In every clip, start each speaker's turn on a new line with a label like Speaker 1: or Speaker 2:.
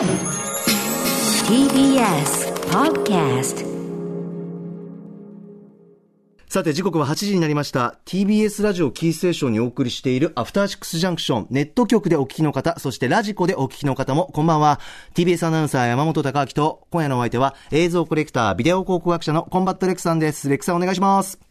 Speaker 1: TBS Podcast
Speaker 2: さて時刻は8時になりました。TBS ラジオキーステーションにお送りしているアフターシックスジャンクションネット局でお聞きの方そしてラジコでお聞きの方もこんばんは。TBS アナウンサー山本貴明と今夜のお相手は映像コレクタービデオ考古学者のコンバット RECさんです。 RECさんお願いします。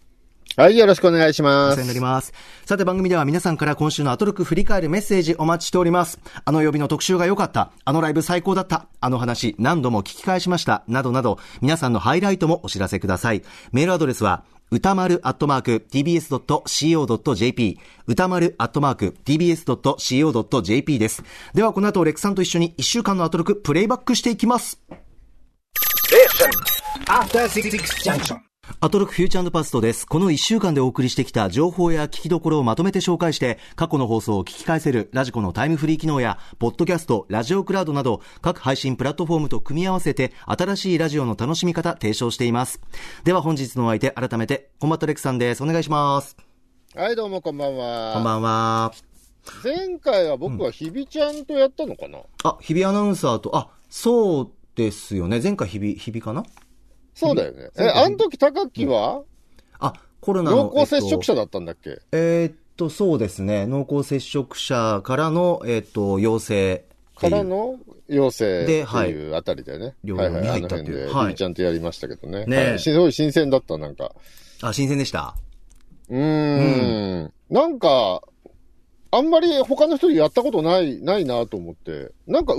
Speaker 3: はい、よろしくお願いします。
Speaker 2: 世話になります。さて番組では皆さんから今週のアトロク振り返るメッセージお待ちしております。あの曜日の特集が良かった、あのライブ最高だった、あの話何度も聞き返しました、などなど、皆さんのハイライトもお知らせください。メールアドレスは、歌丸アットマーク tbs.co.jp 歌丸アットマーク tbs.co.jp です。ではこの後レックさんと一緒に1週間のアトロクプレイバックしていきます。
Speaker 4: After Six Junction.
Speaker 2: アトロクフューチャーパストです。この1週間でお送りしてきた情報や聞きどころをまとめて紹介して、過去の放送を聞き返せるラジコのタイムフリー機能や、ポッドキャスト、ラジオクラウドなど、各配信プラットフォームと組み合わせて、新しいラジオの楽しみ方提唱しています。では本日のお相手、改めて、コンバット RECさんです。お願いします。
Speaker 3: はい、どうもこんばんは。
Speaker 2: こんばんは。
Speaker 3: 前回は僕はひびちゃんとやったのかな、
Speaker 2: あ、日比アナウンサーと、あ、そうですよね。前回日比、日比かな？
Speaker 3: そうだよね。え、あの時高木は？
Speaker 2: あ、コロナの。
Speaker 3: 濃厚接触者
Speaker 2: えっと
Speaker 3: だったんだっけ、
Speaker 2: えーっと、そうですね。濃厚接触者からの、えーっと、陽性。
Speaker 3: からの陽性って
Speaker 2: い
Speaker 3: いうあたりだよね。はいはい、あの辺で、
Speaker 2: はい
Speaker 3: ちゃんとやりましたけどね。
Speaker 2: ねえ
Speaker 3: はいすごい新鮮だった、なんか。
Speaker 2: あ、新鮮でした？
Speaker 3: うーん。なんか、あんまり他の人でやったことない、ないなと思って。なんか、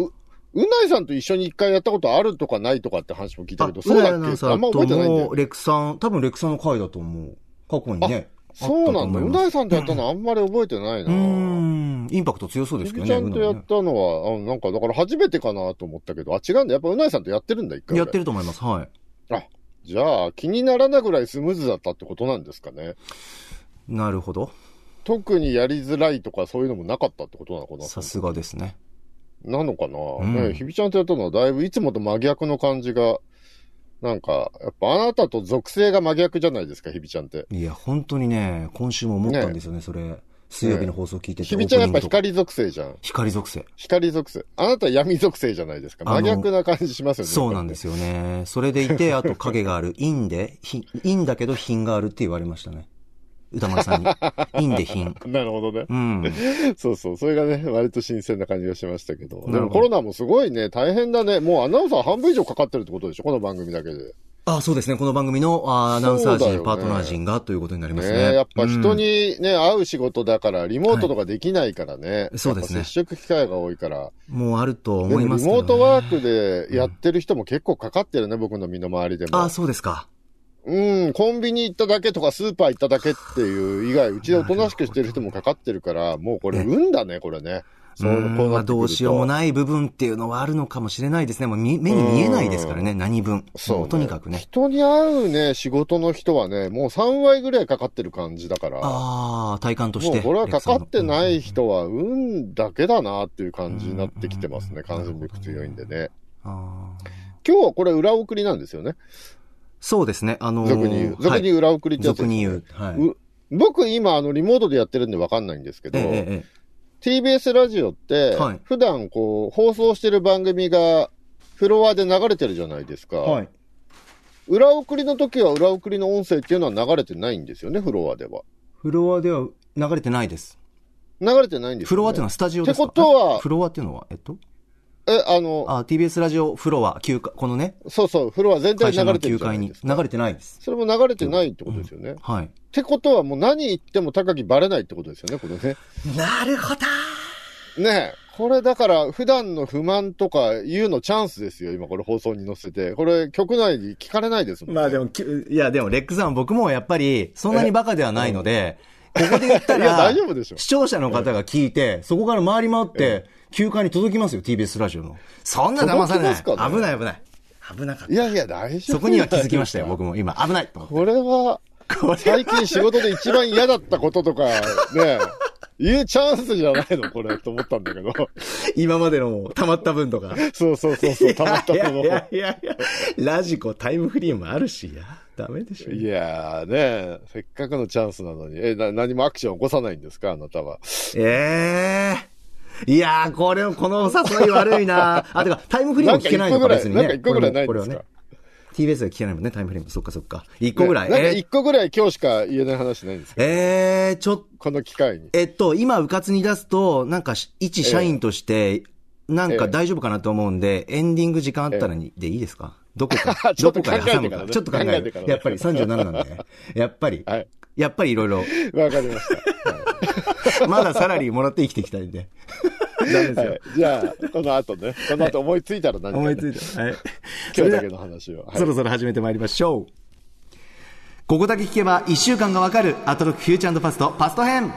Speaker 3: う、うないさんと一緒に一回やったことあるとかないとかって話も聞いたけど、そうだっけ？あんま覚えてないんだよ。
Speaker 2: レクさん、多分レクさんの回だと思う。過去にね。
Speaker 3: そうなんだ。う
Speaker 2: う
Speaker 3: ないさんとやったのあんまり覚えてないな。
Speaker 2: うーん。インパクト強そうですけどね。
Speaker 3: ちゃんとやったのは、あなんか、だから初めてかなと思ったけど、あ、違うんだ。やっぱうないさんとやってるんだ、一回。
Speaker 2: やってると思います。はい。
Speaker 3: あ、じゃあ、気にならないぐらいスムーズだったってことなんですかね。
Speaker 2: なるほど。
Speaker 3: 特にやりづらいとかそういうのもなかったってことなのかな
Speaker 2: さすがですね。
Speaker 3: なのかな、
Speaker 2: ん
Speaker 3: ねひびちゃんとやったのはだいぶいつもと真逆の感じが、なんか、やっぱあなたと属性が真逆じゃないですか、ひびちゃんって。
Speaker 2: いや、本当にね、今週も思ったんですよね、それ。水曜日の放送聞いてて。
Speaker 3: ひびちゃんやっぱ光属性じゃん。
Speaker 2: 光属性。
Speaker 3: 光属性。あなた闇属性じゃないですか。真逆な感じしますよね。
Speaker 2: そうなんですよね。それでいて、あと影がある。陰で、ひ陰だけど品があるって言われましたね。歌丸さんに。陰で品。
Speaker 3: なるほどね。
Speaker 2: うん。
Speaker 3: そうそう。それがね、割と新鮮な感じがしましたけど。でもコロナもすごいね、大変だね。もうアナウンサー半分以上かかってるってことでしょ？この番組だけで。
Speaker 2: あ、そうですね。この番組のあアナウンサー陣、
Speaker 3: そうだよね
Speaker 2: パートナー陣がということになりますね。
Speaker 3: ねやっぱ人
Speaker 2: うん
Speaker 3: にね、会う仕事だから、リモートとかできないからね。
Speaker 2: そうですね
Speaker 3: 接触機会が多いから。
Speaker 2: もうあると思いますけど、ね。
Speaker 3: モートワークでやってる人も結構かかってるね、僕の身の回りでも。
Speaker 2: あ、そうですか。
Speaker 3: うん、コンビニ行っただけとかスーパー行っただけっていう以外、うちでおとなしくしてる人もかかってるから、もうこれ
Speaker 2: ね
Speaker 3: 運だね、これね。そうう、
Speaker 2: ん
Speaker 3: こう
Speaker 2: まあどうしようもない部分っていうのはあるのかもしれないですね。もうみ目に見えないですからね、何分。
Speaker 3: そう、
Speaker 2: もうとにかくね。
Speaker 3: 人に会うね、仕事の人はね、もう3割ぐらいかかってる感じだから。
Speaker 2: ああ、体感として。
Speaker 3: もうこれはかかってな
Speaker 2: レ
Speaker 3: い人は運だけだなっていう感じになってきてますね。感染力強いんでね。
Speaker 2: あー
Speaker 3: 今日はこれ裏送りなんですよね。
Speaker 2: そうですね。あのー
Speaker 3: 俗に言う。俗に言う裏送りってやつですね
Speaker 2: 俗に言う。はい。
Speaker 3: う僕今あのリモートでやってるんでわかんないんですけど、
Speaker 2: ええええ
Speaker 3: TBS ラジオって
Speaker 2: はい、
Speaker 3: 普段こう放送してる番組がフロアで流れてるじゃないですか。
Speaker 2: はい。
Speaker 3: 裏送りの時は裏送りの音声っていうのは流れてないんですよね、フロアでは。
Speaker 2: フロアでは流れてないです。
Speaker 3: 流れてないんですよ、ね。
Speaker 2: フロアっていうのはスタジオですか？
Speaker 3: ってことは
Speaker 2: フロアっていうのは、えっと？
Speaker 3: え、あの、
Speaker 2: あ、TBS ラジオフロア、休暇、このね、
Speaker 3: そうそう、フロア全体に流れてる
Speaker 2: 9
Speaker 3: じゃないですか。
Speaker 2: 流れてないです。
Speaker 3: それも流れてないってことですよね。っ
Speaker 2: はい。
Speaker 3: てことはもう何言っても高木バレないってことですよね、これね。
Speaker 2: なるほど
Speaker 3: ねえ。これだから普段の不満とか言うのチャンスですよ、今これ放送に載せて。これ局内に聞かれないですもん、ね。
Speaker 2: まあでも、きいやでも、レックさん、僕もやっぱり、そんなにバカではないので、ここで言ったら
Speaker 3: 大丈、夫でしょ。
Speaker 2: 視聴者の方が聞いて、そこから回り回って、休暇に届きますよ、TBS ラジオの。そんな騙されない。
Speaker 3: ね
Speaker 2: 危ない危ない。危なかった。
Speaker 3: いやいや、大丈夫。
Speaker 2: そこには気づきましたよ、。僕も今。危ないと。
Speaker 3: これは、最近仕事で一番嫌だったこととか、ね、言うチャンスじゃないのこれ、と思ったんだけど。
Speaker 2: 今までの溜まった分とか。
Speaker 3: そうそうそうそう、たまった
Speaker 2: いや
Speaker 3: との
Speaker 2: い。やいやいや、ラジコタイムフリーもあるし、いや、ダメでしょ。
Speaker 3: いやーね、せっかくのチャンスなのに、え、な、何もアクション起こさないんですかあなたは。
Speaker 2: ええーいやー、これ、この誘い悪いな あ、てか、タイムフリーも聞けないのか、別にね。
Speaker 3: なんか一個ぐらいないん
Speaker 2: これは
Speaker 3: ですか
Speaker 2: ね。TBS で聞けないもんね、タイムフリーも。そっかそっか。一個ぐらい。
Speaker 3: ねなんか
Speaker 2: え
Speaker 3: 一個ぐらい今日しか言えない話ないんですか？
Speaker 2: えー、ちょっ
Speaker 3: この機会に。
Speaker 2: えっと、今、うかつに出すと、なんかし、一社員として、なんか大丈夫かなと思うんで、エンディング時間あったらに、でいいですか？どこか、どこかで挟むか。ちょっと考える
Speaker 3: 考えてから。ね
Speaker 2: やっぱり37なんで。やっぱり、
Speaker 3: はい。
Speaker 2: やっぱりいろいろ、
Speaker 3: わかりました。
Speaker 2: まだサラリーもらって生きていきたいんで。ですよ
Speaker 3: はい。。じゃあ、この後ね、この後思いついたら何か、ね、
Speaker 2: 思いついた。はい。
Speaker 3: 今日だけの話を。はい
Speaker 2: そろそろ始めてまいりましょう。ここだけ聞けば1週間がわかるアトロックフューチャーパストパスト編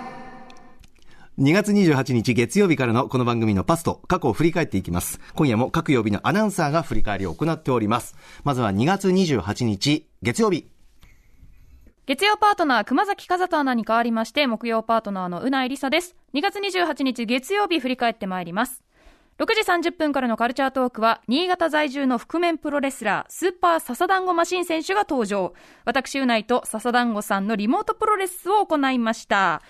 Speaker 2: 2月28日月曜日からのこの番組のパスト、過去を振り返っていきます。今夜も各曜日のアナウンサーが振り返りを行っております。まずは2月28日月曜日。
Speaker 5: 月曜パートナー、熊崎和人アナに代わりまして、木曜パートナーのうないりさです。2月28日月曜日振り返ってまいります。6時30分からのカルチャートークは、新潟在住の覆面プロレスラー、スーパー笹団子マシン選手が登場。私、うないと笹団子さんのリモートプロレスを行いました。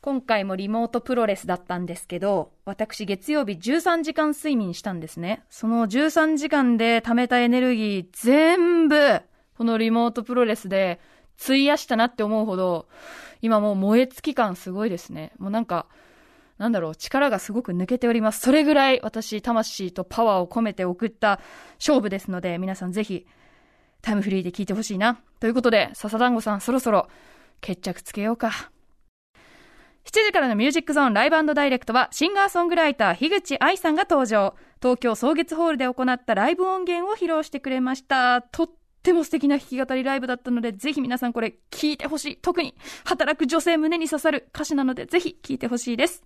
Speaker 5: 今回もリモートプロレスだったんですけど、私月曜日13時間睡眠したんですね。その13時間で貯めたエネルギー全部、このリモートプロレスで費やしたなって思うほど、今もう燃え尽き感すごいですね。もうなんか、なんだろう、力がすごく抜けております。それぐらい私、魂とパワーを込めて送った勝負ですので、皆さんぜひ、タイムフリーで聞いてほしいな。ということで、笹団子さんそろそろ決着つけようか。7時からのミュージックゾーンライブダイレクトはシンガーソングライター樋口愛さんが登場。東京草月ホールで行ったライブ音源を披露してくれました。とっても素敵な弾き語りライブだったので、ぜひ皆さんこれ聞いてほしい。特に働く女性胸に刺さる歌詞なので、ぜひ聞いてほしいです。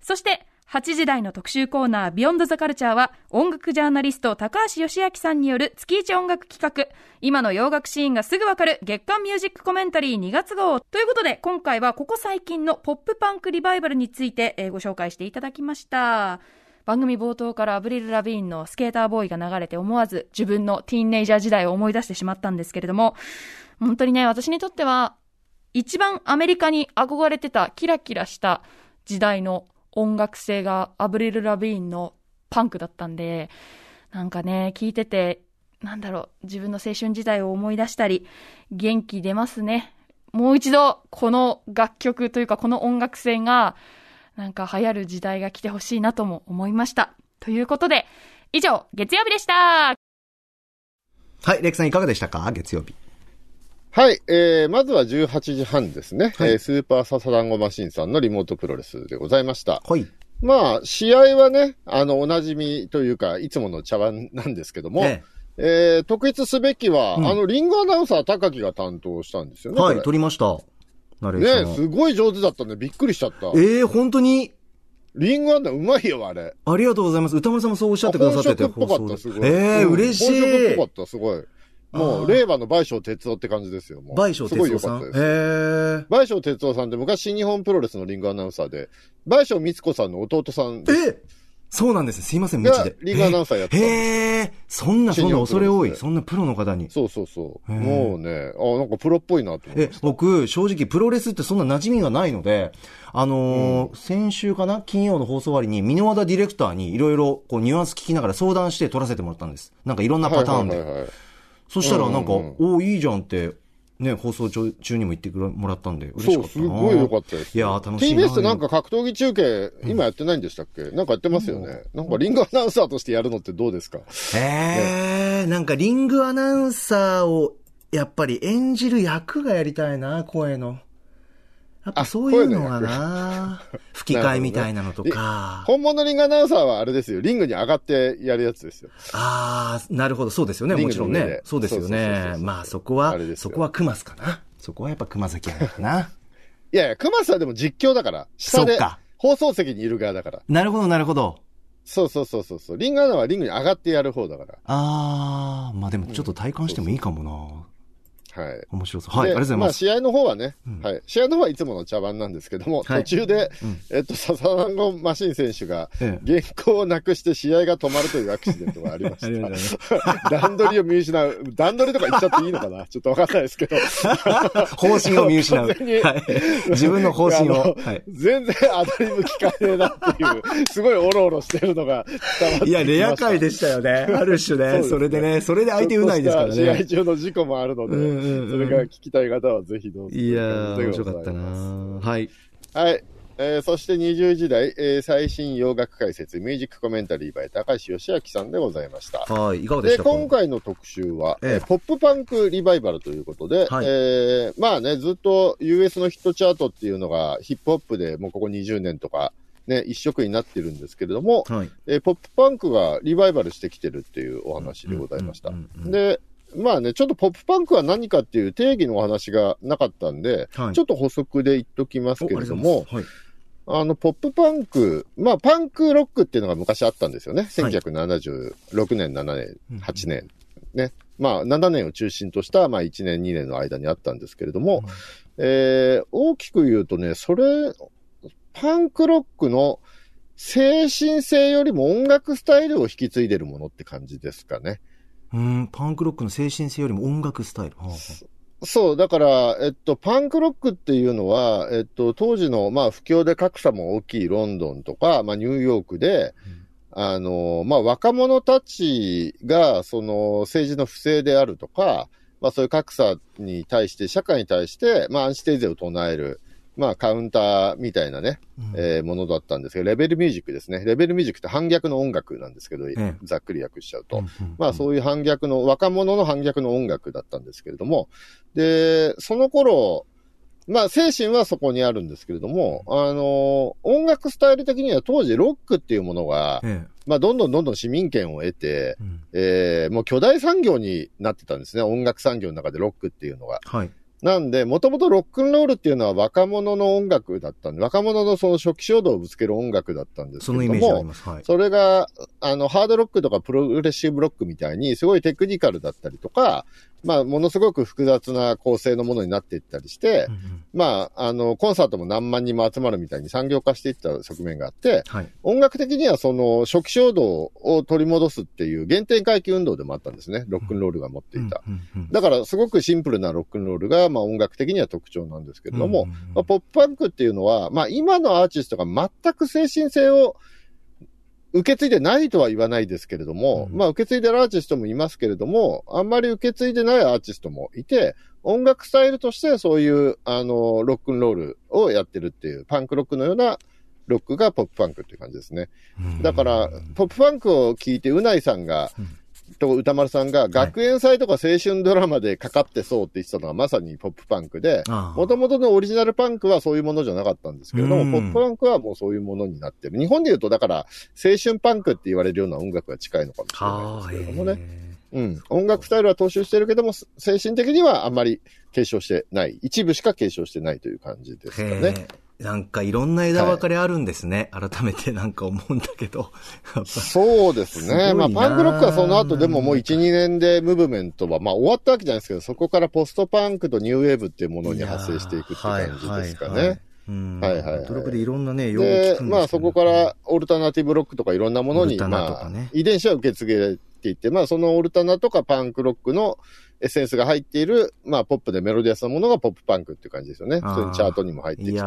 Speaker 5: そして、8時台の特集コーナー、ビヨンドザカルチャーは、音楽ジャーナリスト、高橋義明さんによる月一音楽企画、今の洋楽シーンがすぐわかる月間ミュージックコメンタリー2月号。ということで、今回はここ最近のポップパンクリバイバルについて、えーご紹介していただきました。番組冒頭からアブリル・ラビーンのスケーターボーイが流れて思わず自分のティーンネイジャー時代を思い出してしまったんですけれども、本当にね、私にとっては一番アメリカに憧れてたキラキラした時代の音楽性がアブリル・ラビーンのパンクだったんで、なんかね、聞いてて、なんだろう、自分の青春時代を思い出したり、元気出ますね。もう一度、この楽曲というか、この音楽性が、なんか流行る時代が来てほしいなとも思いました。ということで、以上、月曜日でした
Speaker 2: はい、レクさんいかがでしたか？月曜日。
Speaker 3: はい、えー、まずは18時半ですね。
Speaker 2: はい
Speaker 3: えースーパーササダンゴマシンさんのリモートプロレスでございました。
Speaker 2: はい。
Speaker 3: まあ、試合はね、あの、おなじみというか、いつもの茶碗なんですけども、
Speaker 2: え
Speaker 3: えー、特筆すべきは、
Speaker 2: うん
Speaker 3: あの、リングアナウンサー高木が担当したんですよね。
Speaker 2: えはい、
Speaker 3: こ
Speaker 2: 撮りました。ナレーシ
Speaker 3: れ
Speaker 2: ョンを
Speaker 3: ねすごい上手だったんで、びっくりしちゃった。
Speaker 2: ええ本当に、
Speaker 3: リングアナうまいよ、あれ。
Speaker 2: ありがとうございます。歌丸さんもそうおっしゃってくださってて。
Speaker 3: 本色っぽかった、すごい。
Speaker 2: ええ
Speaker 3: うん
Speaker 2: 嬉しい。
Speaker 3: 本色っぽかった、すごい。もう、
Speaker 2: あー
Speaker 3: 令和の倍賞哲夫って感じですよ、もう。
Speaker 2: 倍賞
Speaker 3: すごい
Speaker 2: 哲夫さん？
Speaker 3: 良かったです。
Speaker 2: へえ。
Speaker 3: 倍賞哲夫さんって昔新日本プロレスのリングアナウンサーで、倍賞光子さんの弟さんです
Speaker 2: えそうなんですね。すいません、無知
Speaker 3: が
Speaker 2: で。
Speaker 3: リングアナウンサーやってた
Speaker 2: へえ。そんな、そんな恐れ多い。そんなプロの方に。
Speaker 3: そうそうそう。もうね、あ、なんかプロっぽいなと思い
Speaker 2: え
Speaker 3: まし、た。
Speaker 2: 僕、正直、プロレスってそんな馴染みがないので、あのー先週かな？金曜の放送終わりに、箕輪田ディレクターにいろいろ、こう、ニュアンス聞きながら相談して撮らせてもらったんです。なんかいろんなパターンで。そしたら、なんか、
Speaker 3: うんうん
Speaker 2: おおいいじゃんって、ね、放送中中にも言ってくれもらったんで、嬉し
Speaker 3: そう、
Speaker 2: かったな。
Speaker 3: すごい良かったです。
Speaker 2: いやー楽しいな
Speaker 3: TBS ってなんか格闘技中継、今やってないんでしたっけ？なんかやってますよね。なんかリングアナウンサーとしてやるのってどうですか？
Speaker 2: へえ、なんかリングアナウンサーを、やっぱり演じる役がやりたいな、声の。やっぱ
Speaker 3: あ
Speaker 2: そういうのがな、吹き替えみたいなのとか。
Speaker 3: 本物リングアナウンサーはあれですよ。リングに上がってやるやつですよ。
Speaker 2: ああ、なるほど、そうですよね、もちろんね。そうですよ
Speaker 3: そうそうそう
Speaker 2: ね
Speaker 3: そ。う
Speaker 2: まあそこはそこは熊須かな。そこはやっぱ熊崎やかな。
Speaker 3: いやいや、熊さんでも実況だから。下で
Speaker 2: そっか。
Speaker 3: 放送席にいる側だから。
Speaker 2: なるほど、なるほど。
Speaker 3: そうそうそうそうそう。リングアナはリングに上がってやる方だから。
Speaker 2: ああ、まあでもちょっと体感してもいいかもな。
Speaker 3: はい。
Speaker 2: 面白そう。はい、あり
Speaker 3: で
Speaker 2: がとうございます。
Speaker 3: あ試合の方はね、
Speaker 2: うん
Speaker 3: はい。試合の方はいつもの茶番なんですけども、
Speaker 2: はい
Speaker 3: 途中で、
Speaker 2: うん
Speaker 3: えっと、笹団子マシン選手が、
Speaker 2: ええ
Speaker 3: 原稿をなくして試合が止まるというアクシデントがありました。段取りを見失う。段取りとか言っちゃっていいのかな？ちょっとわかんないですけど。
Speaker 2: 方針を見失う。はい。自分の方針を。はい。
Speaker 3: 全然アドリブ聞かねえなっていう、すごいオロオロしてるのが伝わって。
Speaker 2: いや、レア回でしたよね。ある種ね。
Speaker 3: そね
Speaker 2: それでね、それで相手うないですから
Speaker 3: ちょっとした試合
Speaker 2: ね。
Speaker 3: 中の事故もあるので、
Speaker 2: うん
Speaker 3: それが聞きたい方はぜひどうぞ。
Speaker 2: いやー、面白かったなはい。
Speaker 3: はい。えーそして20時代、えー最新洋楽解説、ミュージックコメンタリー by 高橋義明さんでございました。
Speaker 2: はい。いかがでし
Speaker 3: で、
Speaker 2: た？か
Speaker 3: 今回の特集は、
Speaker 2: ええ
Speaker 3: えーポップパンクリバイバルということで、
Speaker 2: はい
Speaker 3: えーまあね、ずっと US のヒットチャートっていうのがヒップホップでもうここ20年とか、ね、一色になってるんですけれども、
Speaker 2: はい。
Speaker 3: えーポップパンクがリバイバルしてきてるっていうお話でございました。で、まあね、ちょっとポップパンクは何かっていう定義のお話がなかったんで、
Speaker 2: はい
Speaker 3: ちょっと補足で言っときますけれども、
Speaker 2: はい。
Speaker 3: あの、ポップパンク、まあ、パンクロックっていうのが昔あったんですよね。
Speaker 2: はい
Speaker 3: 1976年、7年
Speaker 2: うん、
Speaker 3: 8年。ね。まあ、7年を中心とした、まあ、1年、2年の間にあったんですけれども、えー大きく言うとね、それ、パンクロックの精神性よりも音楽スタイルを引き継いでるものって感じですかね。
Speaker 2: うん、パンクロックの精神性よりも音楽スタイル。はあは
Speaker 3: そう、だから、えっと、パンクロックっていうのは、えっと、当時の、まあ、不況で格差も大きいロンドンとか、まあ、ニューヨークで、あの、まあ、若者たちが、その、政治の不正であるとか、まあ、そういう格差に対して、社会に対して、まあ、アンチテーゼを唱える、まあ、カウンターみたいなね、
Speaker 2: うん
Speaker 3: えーものだったんですけど、レベルミュージックですね。レベルミュージックって反逆の音楽なんですけど、
Speaker 2: え
Speaker 3: ざっくり訳しちゃうと。
Speaker 2: うんうん
Speaker 3: まあそういう反逆の、若者の反逆の音楽だったんですけれども、で、その頃、まあ精神はそこにあるんですけれども、あの、音楽スタイル的には当時ロックっていうものが、
Speaker 2: ええ
Speaker 3: まあどんどんどんどん市民権を得て、
Speaker 2: うん
Speaker 3: えーもう巨大産業になってたんですね。音楽産業の中でロックっていうのが。
Speaker 2: はい。
Speaker 3: なんで、もともとロックンロールっていうのは若者の音楽だったんで、若者のその初期衝動をぶつける音楽だったんですけども、
Speaker 2: のイメージあります。はい。
Speaker 3: それが、あの、ハードロックとかプログレッシブロックみたいに、すごいテクニカルだったりとか、まあ、ものすごく複雑な構成のものになっていったりして、
Speaker 2: うんうん
Speaker 3: まあ、あの、コンサートも何万人も集まるみたいに産業化していった側面があって、
Speaker 2: はい。
Speaker 3: 音楽的にはその初期衝動を取り戻すっていう原点回帰運動でもあったんですね。ロックンロールが持っていた。だから、すごくシンプルなロックンロールが、まあ、音楽的には特徴なんですけれども、まあ、ポップパンクっていうのは、まあ、今のアーティストが全く精神性を受け継いでないとは言わないですけれども、
Speaker 2: うん。
Speaker 3: まあ、受け継いでるアーティストもいますけれども、あんまり受け継いでないアーティストもいて、音楽スタイルとしてそういう、あの、ロックンロールをやってるっていう、パンクロックのようなロックがポップパンクっていう感じですね。だから、ポップパンクを聞いて、うないさんが、と歌丸さんが、学園祭とか青春ドラマでかかってそうって言ってたのがまさにポップパンクで、もともとのオリジナルパンクはそういうものじゃなかったんですけれども、
Speaker 2: うん
Speaker 3: ポップパンクはもうそういうものになってる。日本で言うと、だから、青春パンクって言われるような音楽が近いのかもしれない
Speaker 2: はあ、
Speaker 3: ですけ
Speaker 2: へ
Speaker 3: れどもね。
Speaker 2: え
Speaker 3: うん。音楽スタイルは踏襲してるけども、精神的にはあんまり継承してない。一部しか継承してないという感じですかね。
Speaker 2: なんかいろんな枝分かれあるんですね。改めてなんか思うんだけど。
Speaker 3: そうですね。
Speaker 2: す
Speaker 3: まあ、パンクロックはその後でももう1、2年でムーブメントは、まあ終わったわけじゃないですけど、そこからポストパンクとニューウェーブっていうものに派生していくって感じですかね。
Speaker 2: うん
Speaker 3: はいはいはい
Speaker 2: ドロップでいろんなね、用語聞
Speaker 3: で、まあそこからオルタナティブロックとかいろんなものに、
Speaker 2: オルタナと
Speaker 3: まあ遺伝子は受け継げていって、まあそのオルタナとかパンクロックのエッセンスが入っている、まあポップでメロディアスなものがポップパンクっていう感じですよね。普通にチャートにも入ってきて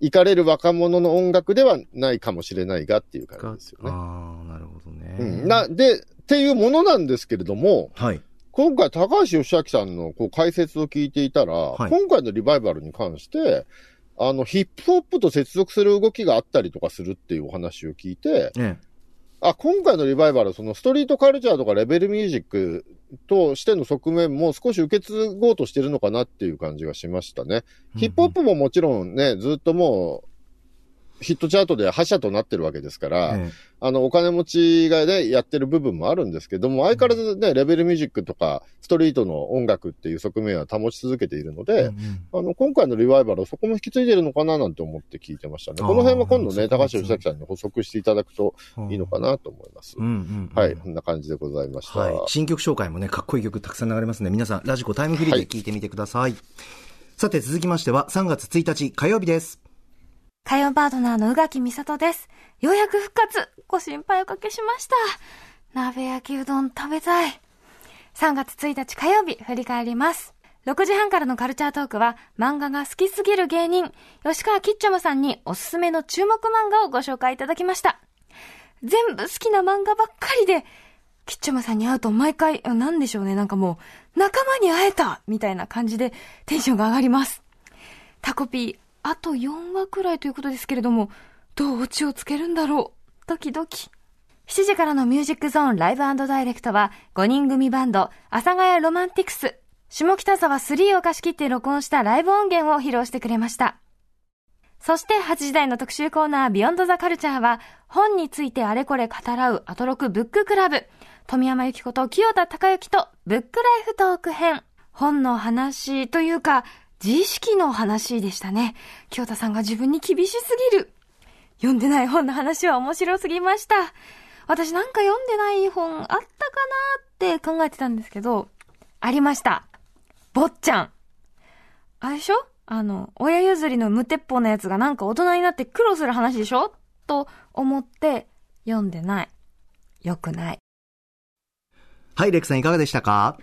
Speaker 3: 行かれる若者の音楽ではないかもしれないがっていう感じですよね。
Speaker 2: ああ、なるほどね。
Speaker 3: うん、な、で、っていうものなんですけれども、
Speaker 2: はい。
Speaker 3: 今回高橋義明さんのこう解説を聞いていたら、
Speaker 2: はい
Speaker 3: 今回のリバイバルに関して、あの、ヒップホップと接続する動きがあったりとかするっていうお話を聞いて、
Speaker 2: ね
Speaker 3: あ、今回のリバイバルはそのストリートカルチャーとかレベルミュージックとしての側面も少し受け継ごうとしてるのかなっていう感じがしましたね。ヒップホップももちろんね、ずっともう、ヒットチャートで覇者となってるわけですから、
Speaker 2: え
Speaker 3: あの、お金持ちがね、やってる部分もあるんですけども、相変わらずね、レベルミュージックとか、ストリートの音楽っていう側面は保ち続けているの
Speaker 2: え
Speaker 3: で、
Speaker 2: うんうん
Speaker 3: あの、今回のリバイバルはそこも引き継いでるのかななんて思って聞いてましたね。この辺は今度ね、高橋義明さんに補足していただくといいのかなと思います。
Speaker 2: うんうんうん
Speaker 3: はい、こんな感じでございました。
Speaker 2: はい。新曲紹介もね、かっこいい曲たくさん流れますので、皆さん、ラジコタイムフリーで聴いてみてください。さて、続きましては、3月1日火曜日です。
Speaker 6: 火曜パートナーの宇垣美里です。ようやく復活ご心配おかけしました。鍋焼きうどん食べたい。3月1日火曜日、振り返ります。6時半からのカルチャートークは、漫画が好きすぎる芸人、吉川キッチョムさんにおすすめの注目漫画をご紹介いただきました。全部好きな漫画ばっかりで、キッチョムさんに会うと毎回、なんでしょうね、なんかもう、仲間に会えたみたいな感じでテンションが上がります。タコピー、あと4話くらいということですけれども、どうオチをつけるんだろう？ドキドキ。7時からのミュージックゾーンライブダイレクトは、5人組バンド、阿佐ヶ谷ロマンティクス、下北沢3を貸し切って録音したライブ音源を披露してくれました。そして8時台の特集コーナービヨンドザカルチャーは、本についてあれこれ語らうアトロクブッククラブ、富山由紀子と清田隆之とブックライフトーク編。本の話というか、自意識の話でしたね。清田さんが自分に厳しすぎる。読んでない本の話は面白すぎました。私なんか読んでない本あったかなって考えてたんですけど、ありました。坊ちゃん。あれでしょ？あの、親譲りの無鉄砲なやつがなんか大人になって苦労する話でしょ？と思って読んでない。よくない。
Speaker 2: はい、レクさんいかがでしたか？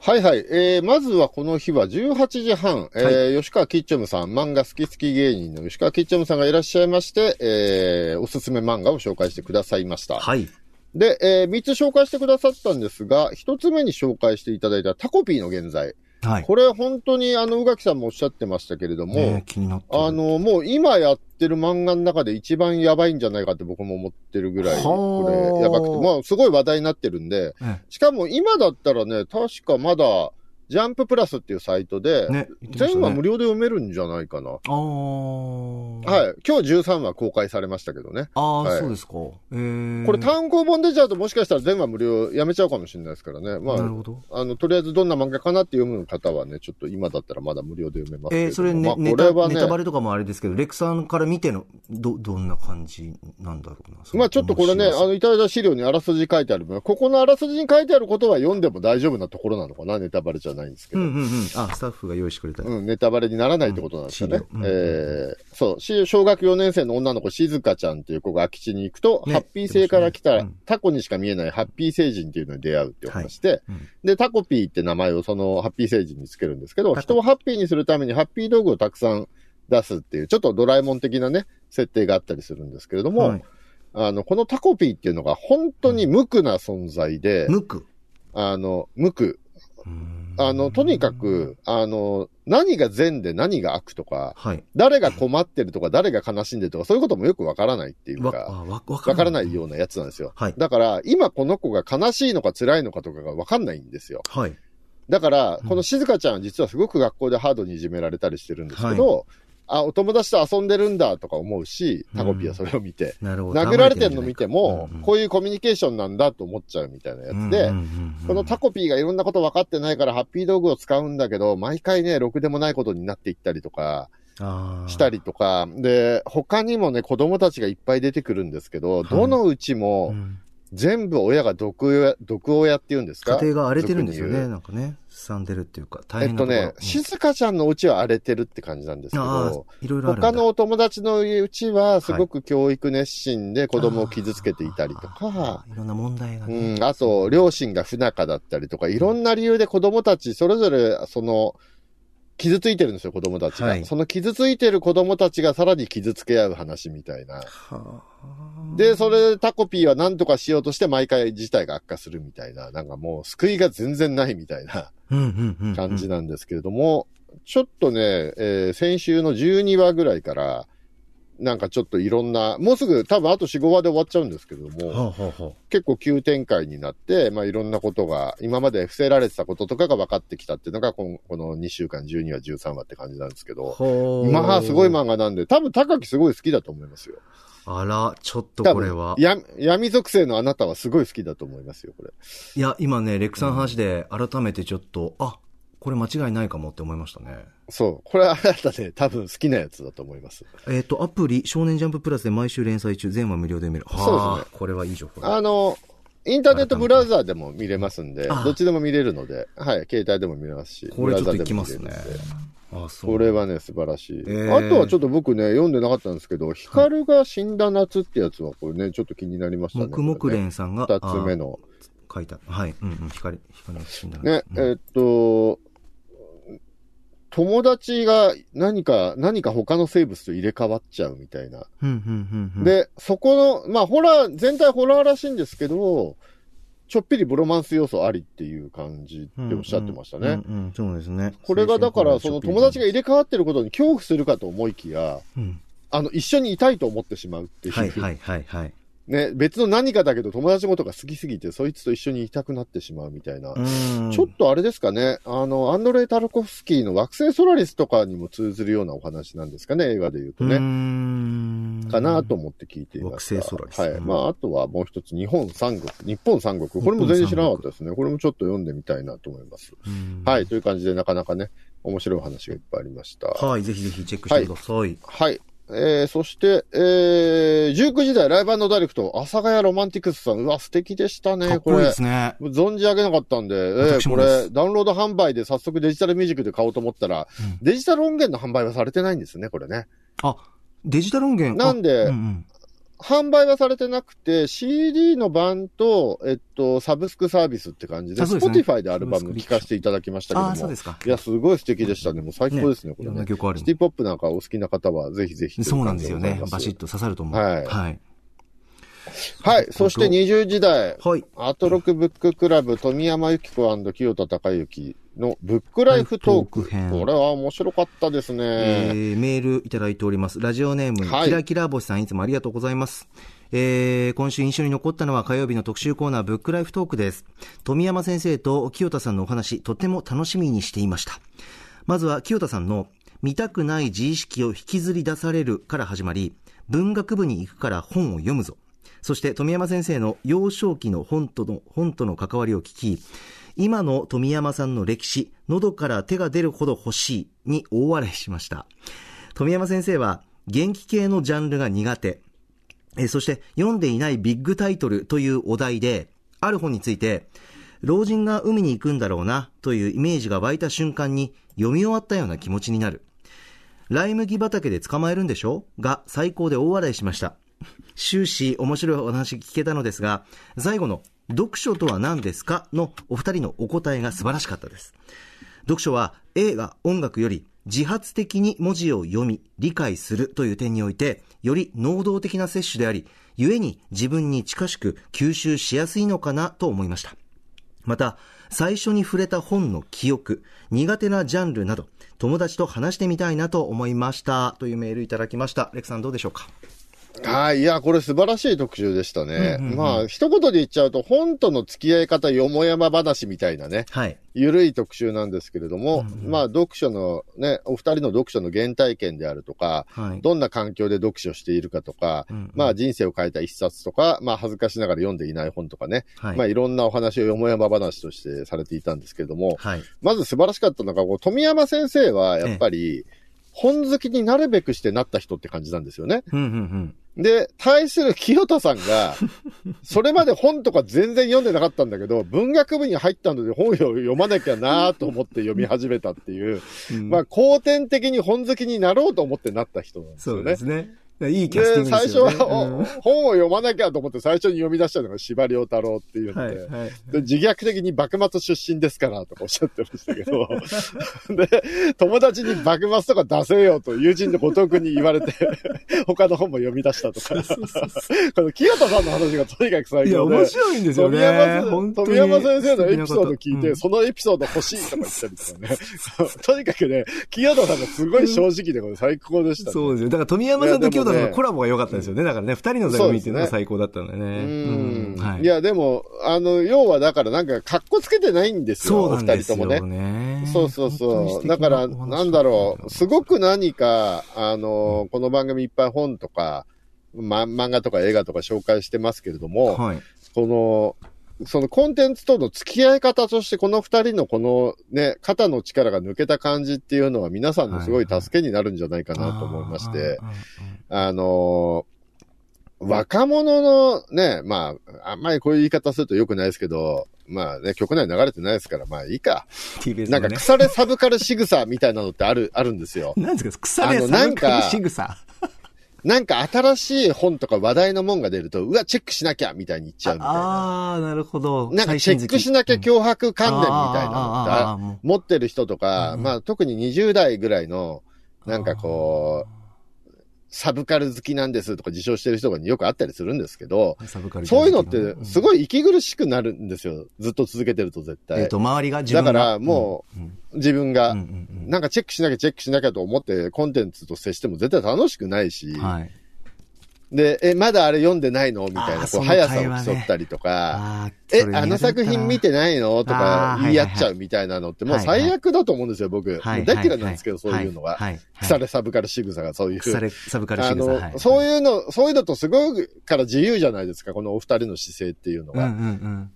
Speaker 3: はいはい。えー、まずはこの日は18時半、えー吉川キッチョムさん、漫画好き好き芸人の吉川キッチョムさんがいらっしゃいまして、えー、おすすめ漫画を紹介してくださいました。
Speaker 2: はい。
Speaker 3: で、えー、3つ紹介してくださったんですが、1つ目に紹介していただいたタコピーの現在。
Speaker 2: はい。
Speaker 3: これ本当にあの、宇垣さんもおっしゃってましたけれども、あ、の、もう今やってる漫画の中で一番やばいんじゃないかって僕も思ってるぐらい、
Speaker 2: はあ。
Speaker 3: これやばくて、まあすごい話題になってるんで、
Speaker 2: え。
Speaker 3: しかも今だったらね、確かまだ、ジャンププラスっていうサイトで、
Speaker 2: ね
Speaker 3: 全話無料で読めるんじゃないかな。
Speaker 2: あー。
Speaker 3: はい。今日13話公開されましたけどね。
Speaker 2: あー、
Speaker 3: はい
Speaker 2: そうですか。えー。
Speaker 3: これ単行本出ちゃうともしかしたら全話無料やめちゃうかもしれないですからね。まあ、
Speaker 2: なるほど。
Speaker 3: あの、とりあえずどんな漫画かなって読む方はね、ちょっと今だったらまだ無料で読めますけ
Speaker 2: えー、それね、
Speaker 3: まあ、
Speaker 2: ネタ、
Speaker 3: これはね、
Speaker 2: ネタバレとかもあれですけど、レクさんから見ての、ど、どんな感じなんだろうな。
Speaker 3: まあちょっとこれね、あの、いただいた資料にあらすじ書いてある分、ここのあらすじに書いてあることは読んでも大丈夫なところなのかな、ネタバレじゃないんですけど。
Speaker 2: うんうんうん。あ、スタッフが用意してくれた。
Speaker 3: うん、ネタバレにならないってことなんですよね。
Speaker 2: うん
Speaker 3: えーそう、し小学4年生の女の子、静香ちゃんっていう子が空き地に行くと、
Speaker 2: ね
Speaker 3: ハッピー星から来た
Speaker 2: うん
Speaker 3: タコにしか見えないハッピー星人っていうのに出会うっていう話で、
Speaker 2: うん
Speaker 3: で、タコピーって名前をそのハッピー星人につけるんですけど、人をハッピーにするためにハッピー道具をたくさん出すっていう、ちょっとドラえもん的なね、設定があったりするんですけれども、
Speaker 2: はい。
Speaker 3: あの、このタコピーっていうのが本当に無垢な存在で、
Speaker 2: 無垢。
Speaker 3: あの、無垢。
Speaker 2: うん
Speaker 3: あの、とにかく、あの、何が善で何が悪とか、
Speaker 2: はい。
Speaker 3: 誰が困ってるとか、誰が悲しんでるとか、そういうこともよくわからないっていう
Speaker 2: わ、
Speaker 3: か、
Speaker 2: あわ、
Speaker 3: からないようなやつなんですよ。
Speaker 2: はい
Speaker 3: だから、今この子が悲しいのか辛いのかとかがわかんないんですよ。
Speaker 2: はい。
Speaker 3: だから、
Speaker 2: うん
Speaker 3: この静香ちゃんは実はすごく学校でハードにいじめられたりしてるんですけど、あ、お友達と遊んでるんだとか思うし、タコピーはそれを見て、
Speaker 2: なるほど。
Speaker 3: 殴られてるの見ても、こ
Speaker 2: う
Speaker 3: ういうコミュニケーションなんだと思っちゃうみたいなやつで、このタ
Speaker 2: コ、
Speaker 3: コピーがいろんなこと分かってないから、ハッピー道具を使うんだけど、毎回ね、ろくでもないことになっていったりとか、したりとか、で、他にもね、子供たちがいっぱい出てくるんですけど、
Speaker 2: はい。
Speaker 3: どのうち
Speaker 2: う
Speaker 3: も、
Speaker 2: ん
Speaker 3: 全部親が毒親、毒親って言うんですか？
Speaker 2: 家庭が荒れてるんですよね。なんかね。すさんでるっていうか、大
Speaker 3: えっと
Speaker 2: 変なところ。
Speaker 3: ね、静香ちゃんのうちは荒れてるって感じなんですけど、、
Speaker 2: いろいろ。
Speaker 3: 他のお友達のうちは、すごく教育熱心で子供を傷つけていたりとか、
Speaker 2: あーいろんな問題が
Speaker 3: う
Speaker 2: ね。
Speaker 3: ん、あと、両親が不仲だったりとか、いろんな理由で子供たち、それぞれ、その、傷ついてるんですよ、子供たちが。
Speaker 2: はい
Speaker 3: その傷ついてる子供たちがさらに傷つけ合う話みたいな。
Speaker 2: はあ
Speaker 3: で、それでタコピーは何とかしようとして毎回事態が悪化するみたいな、なんかもう救いが全然ないみたいな感じなんですけれども、ちょっとね、えー先週の12話ぐらいから、なんかちょっといろんな、もうすぐ多分あと4、5話で終わっちゃうんですけども、
Speaker 2: はあ、はあは
Speaker 3: 結構急展開になって、まあいろんなことが、今まで伏せられてたこととかが分かってきたっていうのが、このこの2週間、12話、13話って感じなんですけ
Speaker 2: あ、
Speaker 3: ど、まあすごい漫画なんで、多分高木すごい好きだと思いますよ。
Speaker 2: あら、ちょっと
Speaker 3: 多
Speaker 2: これは。
Speaker 3: 闇属性のあなたはすごい好きだと思いますよ、これ。
Speaker 2: いや、今ね、レックさんの話で改めてちょっと、あ、これ間違いないかもって思いましたね。
Speaker 3: そう。これあなたね、多分好きなやつだと思います。
Speaker 2: えっ、と、アプリ、少年ジャンププラスで毎週連載中、全話無料で見る。はあ、
Speaker 3: そうです
Speaker 2: これはいい情報だ。
Speaker 3: あの、インターネットブラウザーでも見れますんで
Speaker 2: あ、
Speaker 3: どっちでも見れるので、はい、携帯でも見れますし、
Speaker 2: これちょっといきますね。あ、そう。
Speaker 3: これはね、素晴らしい。
Speaker 2: えー
Speaker 3: あとはちょっと僕ね、読んでなかったんですけど、ヒカルが死んだ夏ってやつは、これね、ちょっと気になりましたね。
Speaker 2: 黙々
Speaker 3: これね
Speaker 2: 連さんが、
Speaker 3: 二つ目の。
Speaker 2: あ書いた。はい。うんうん。光、光の死んだ
Speaker 3: ね、
Speaker 2: うん
Speaker 3: えーっと、友達が何か、何か他の生物と入れ替わっちゃうみたいな。で、そこの、まあ、ホラー、全体ホラーらしいんですけど、ちょっぴりブロマンス要素ありっていう感じっておっしゃってましたね。
Speaker 2: そうですね。
Speaker 3: これがだから、その友達が入れ替わってることに恐怖するかと思いきや、
Speaker 2: うん。
Speaker 3: あの、一緒にいたいと思ってしまうっていう。
Speaker 2: はいはいはいはい。
Speaker 3: ね、別の何かだけど友達のことが好きすぎて、そいつと一緒にいたくなってしまうみたいな。
Speaker 2: うん。
Speaker 3: ちょっとあれですかね、あの、アンドレイ・タルコフスキーの惑星ソラリスとかにも通ずるようなお話なんですかね、映画で言うと
Speaker 2: う
Speaker 3: ね。
Speaker 2: ん
Speaker 3: かなと思って聞いていました。
Speaker 2: 惑星ソラリス
Speaker 3: はい。
Speaker 2: うん
Speaker 3: まあ、あとはもう一つ、日本三国。日本三国。これも全然知らなかったですね。これもちょっと読んでみたいなと思います。
Speaker 2: うん
Speaker 3: はい。という感じで、なかなかね、面白いお話がいっぱいありました。
Speaker 2: はい、ぜひぜひチェックしてください。
Speaker 3: はい。えー、そして、えー、19時台ライブダイレクト、阿佐ヶ谷ロマンティクスさん。うわ、素敵でしたね、これ
Speaker 2: かっこいいで。すね。
Speaker 3: 存じ上げなかったんで、えー、これ、ダウンロード販売で早速デジタルミュージックで買おうと思ったら、
Speaker 2: うん
Speaker 3: デジタル音源の販売はされてないんですね、これね。
Speaker 2: あ、デジタル音源。
Speaker 3: なんで
Speaker 2: あうんうん
Speaker 3: 販売はされてなくて、CD の版と、えっと、サブスクサービスって感じで、
Speaker 2: あそうですね
Speaker 3: Spotify でアルバム聴かせていただきましたけども。
Speaker 2: あ、そうですか。
Speaker 3: いや、すごい素敵でしたね。もう最高ですね、こ
Speaker 2: いろんな
Speaker 3: れね。
Speaker 2: 曲ある
Speaker 3: シティポップなんかお好きな方は、ぜひぜひ。
Speaker 2: そうなんですよね。バ
Speaker 3: バ
Speaker 2: シッと刺さると思う。
Speaker 3: はい
Speaker 2: はい。
Speaker 3: はい。そして20時代、
Speaker 2: はい。
Speaker 3: アトロクブッククラブ、富山由紀子清田孝之のブックライフトーク。
Speaker 2: トーク編
Speaker 3: これは面白かったですね。
Speaker 2: えーメールいただいております。ラジオネーム、
Speaker 3: はい
Speaker 2: キラキラ星さんいつもありがとうございます。えー今週印象に残ったのは火曜日の特集コーナーブックライフトークです。富山先生と清田さんのお話、とても楽しみにしていました。まずは清田さんの見たくない自意識を引きずり出されるから始まり、文学部に行くから本を読むぞ。そして富山先生の幼少期の本との、本との関わりを聞き、今の富山さんの歴史、喉から手が出るほど欲しいに大笑いしました。富山先生は元気系のジャンルが苦手。えそして読んでいないビッグタイトルというお題で、ある本について、老人が海に行くんだろうなというイメージが湧いた瞬間に読み終わったような気持ちになる。ライ麦畑で捕まえるんでしょ？が最高で大笑いしました。終始面白いお話聞けたのですが、最後の読書とは何ですか？のお二人のお答えが素晴らしかったです。読書は映画、音楽より自発的に文字を読み、理解するという点において、より能動的な摂取であり、故に自分に近しく吸収しやすいのかなと思いました。また、最初に触れた本の記憶、苦手なジャンルなど、友達と話してみたいなと思いました。というメールいただきました。レクさんどうでしょうか？
Speaker 3: はい。いや、これ素晴らしい特集でしたね。
Speaker 2: うんうんうん
Speaker 3: まあ、一言で言っちゃうと、本との付き合い方よもやま話みたいなね、
Speaker 2: はい。
Speaker 3: ゆるい特集なんですけれども、
Speaker 2: うんうん
Speaker 3: まあ、読書のね、お二人の読書の原体験であるとか、
Speaker 2: はい。
Speaker 3: どんな環境で読書しているかとか、
Speaker 2: うんうん
Speaker 3: まあ、人生を変えた一冊とか、まあ、恥ずかしながら読んでいない本とかね、
Speaker 2: はい。
Speaker 3: まあ、いろんなお話をよもやま話としてされていたんですけれども、
Speaker 2: はい。
Speaker 3: まず素晴らしかったのが、こう富山先生はやっぱり、本好きになるべくしてなった人って感じなんですよね。
Speaker 2: うんうんうん。
Speaker 3: で、対する清田さんが、それまで本とか全然読んでなかったんだけど、文学部に入ったので本を読まなきゃなと思って読み始めたっていう、まあ、後天的に本好きになろうと思ってなった人なんですよね。
Speaker 2: ね。いいキャスティン
Speaker 3: で、
Speaker 2: グですよね。
Speaker 3: 最初は、お本を読まなきゃと思って最初に読み出したのが司馬遼太郎っていうので、
Speaker 2: はい。はい。
Speaker 3: で自虐的に幕末出身ですからとかおっしゃってましたけど、で、友達に幕末とか出せよと友人の後藤君に言われて、他の本も読み出したとか、この清田さんの話がとにかく最
Speaker 2: いや、
Speaker 3: 高で
Speaker 2: 面、白いんですよね。
Speaker 3: 富山先生のエピソード聞いて、
Speaker 2: 素敵な方
Speaker 3: そのエピソード欲しいとか言ったりとかね。とにかくね、清田さんがすごい正直でこれ最高でしたね。
Speaker 2: そうですよ。だから富山さんと清田とのコラボが良かったですよね。だからね、二人の座組っていうのが最高だったんだよね。
Speaker 3: うん
Speaker 2: はい
Speaker 3: いや、でも、あの、要はだからなんか、格好つけてないんですよ、二人ともね。
Speaker 2: ね。
Speaker 3: そうそうそう。
Speaker 2: 敵
Speaker 3: だから、なんだろう、すごく何か、あの、この番組いっぱい本とか、ま、漫画とか映画とか紹介してますけれども、
Speaker 2: はい。
Speaker 3: この、そのコンテンツとの付き合い方として、この二人のこのね、肩の力が抜けた感じっていうのは皆さんのすごい助けになるんじゃないかなと思いまして、あの若者のね、まあ、あんまりこういう言い方すると良くないですけど、まあね、曲内流れてないですから、まあいいか。
Speaker 2: TBS
Speaker 3: なんか。腐れサブカル仕草みたいなのってある、あるんですよ。
Speaker 2: なんですか腐れサブカル仕草？
Speaker 3: なんか新しい本とか話題のもんが出ると、うわ、チェックしなきゃみたいに言っちゃうみたいな。
Speaker 2: ああー、なるほど。
Speaker 3: なんかチェックしなきゃ脅迫観念みたいなの持ってる人とか、
Speaker 2: うん
Speaker 3: まあ特に20代ぐらいの、なんかこう、サブカル好きなんですとか自称してる人がよくあったりするんですけど、
Speaker 2: サブカル
Speaker 3: そういうのってす
Speaker 2: い。
Speaker 3: ごい息苦しくなるんですよ。ずっと続けてると絶対
Speaker 2: えっと、。周りが自分が。
Speaker 3: だからも
Speaker 2: う
Speaker 3: 自分がなんかチェックしなきゃチェックしなきゃと思ってコンテンツと接しても絶対楽しくないし、
Speaker 2: はい。
Speaker 3: で、え、まだあれ読んでないの？みたいな、こう、速さを競ったりとか、え、あの作品見てないの？とか言い合っちゃうみたいなのって、もう最悪だと思うんですよ、僕。大嫌いなんですけど、そういうのが。
Speaker 2: は
Speaker 3: 腐れサブカル仕草がそういう。
Speaker 2: 腐れサブカル仕
Speaker 3: あ
Speaker 2: 草。はい
Speaker 3: の、そういうの、そういうのとすごいから自由じゃないですか、このお二人の姿勢っていうのが。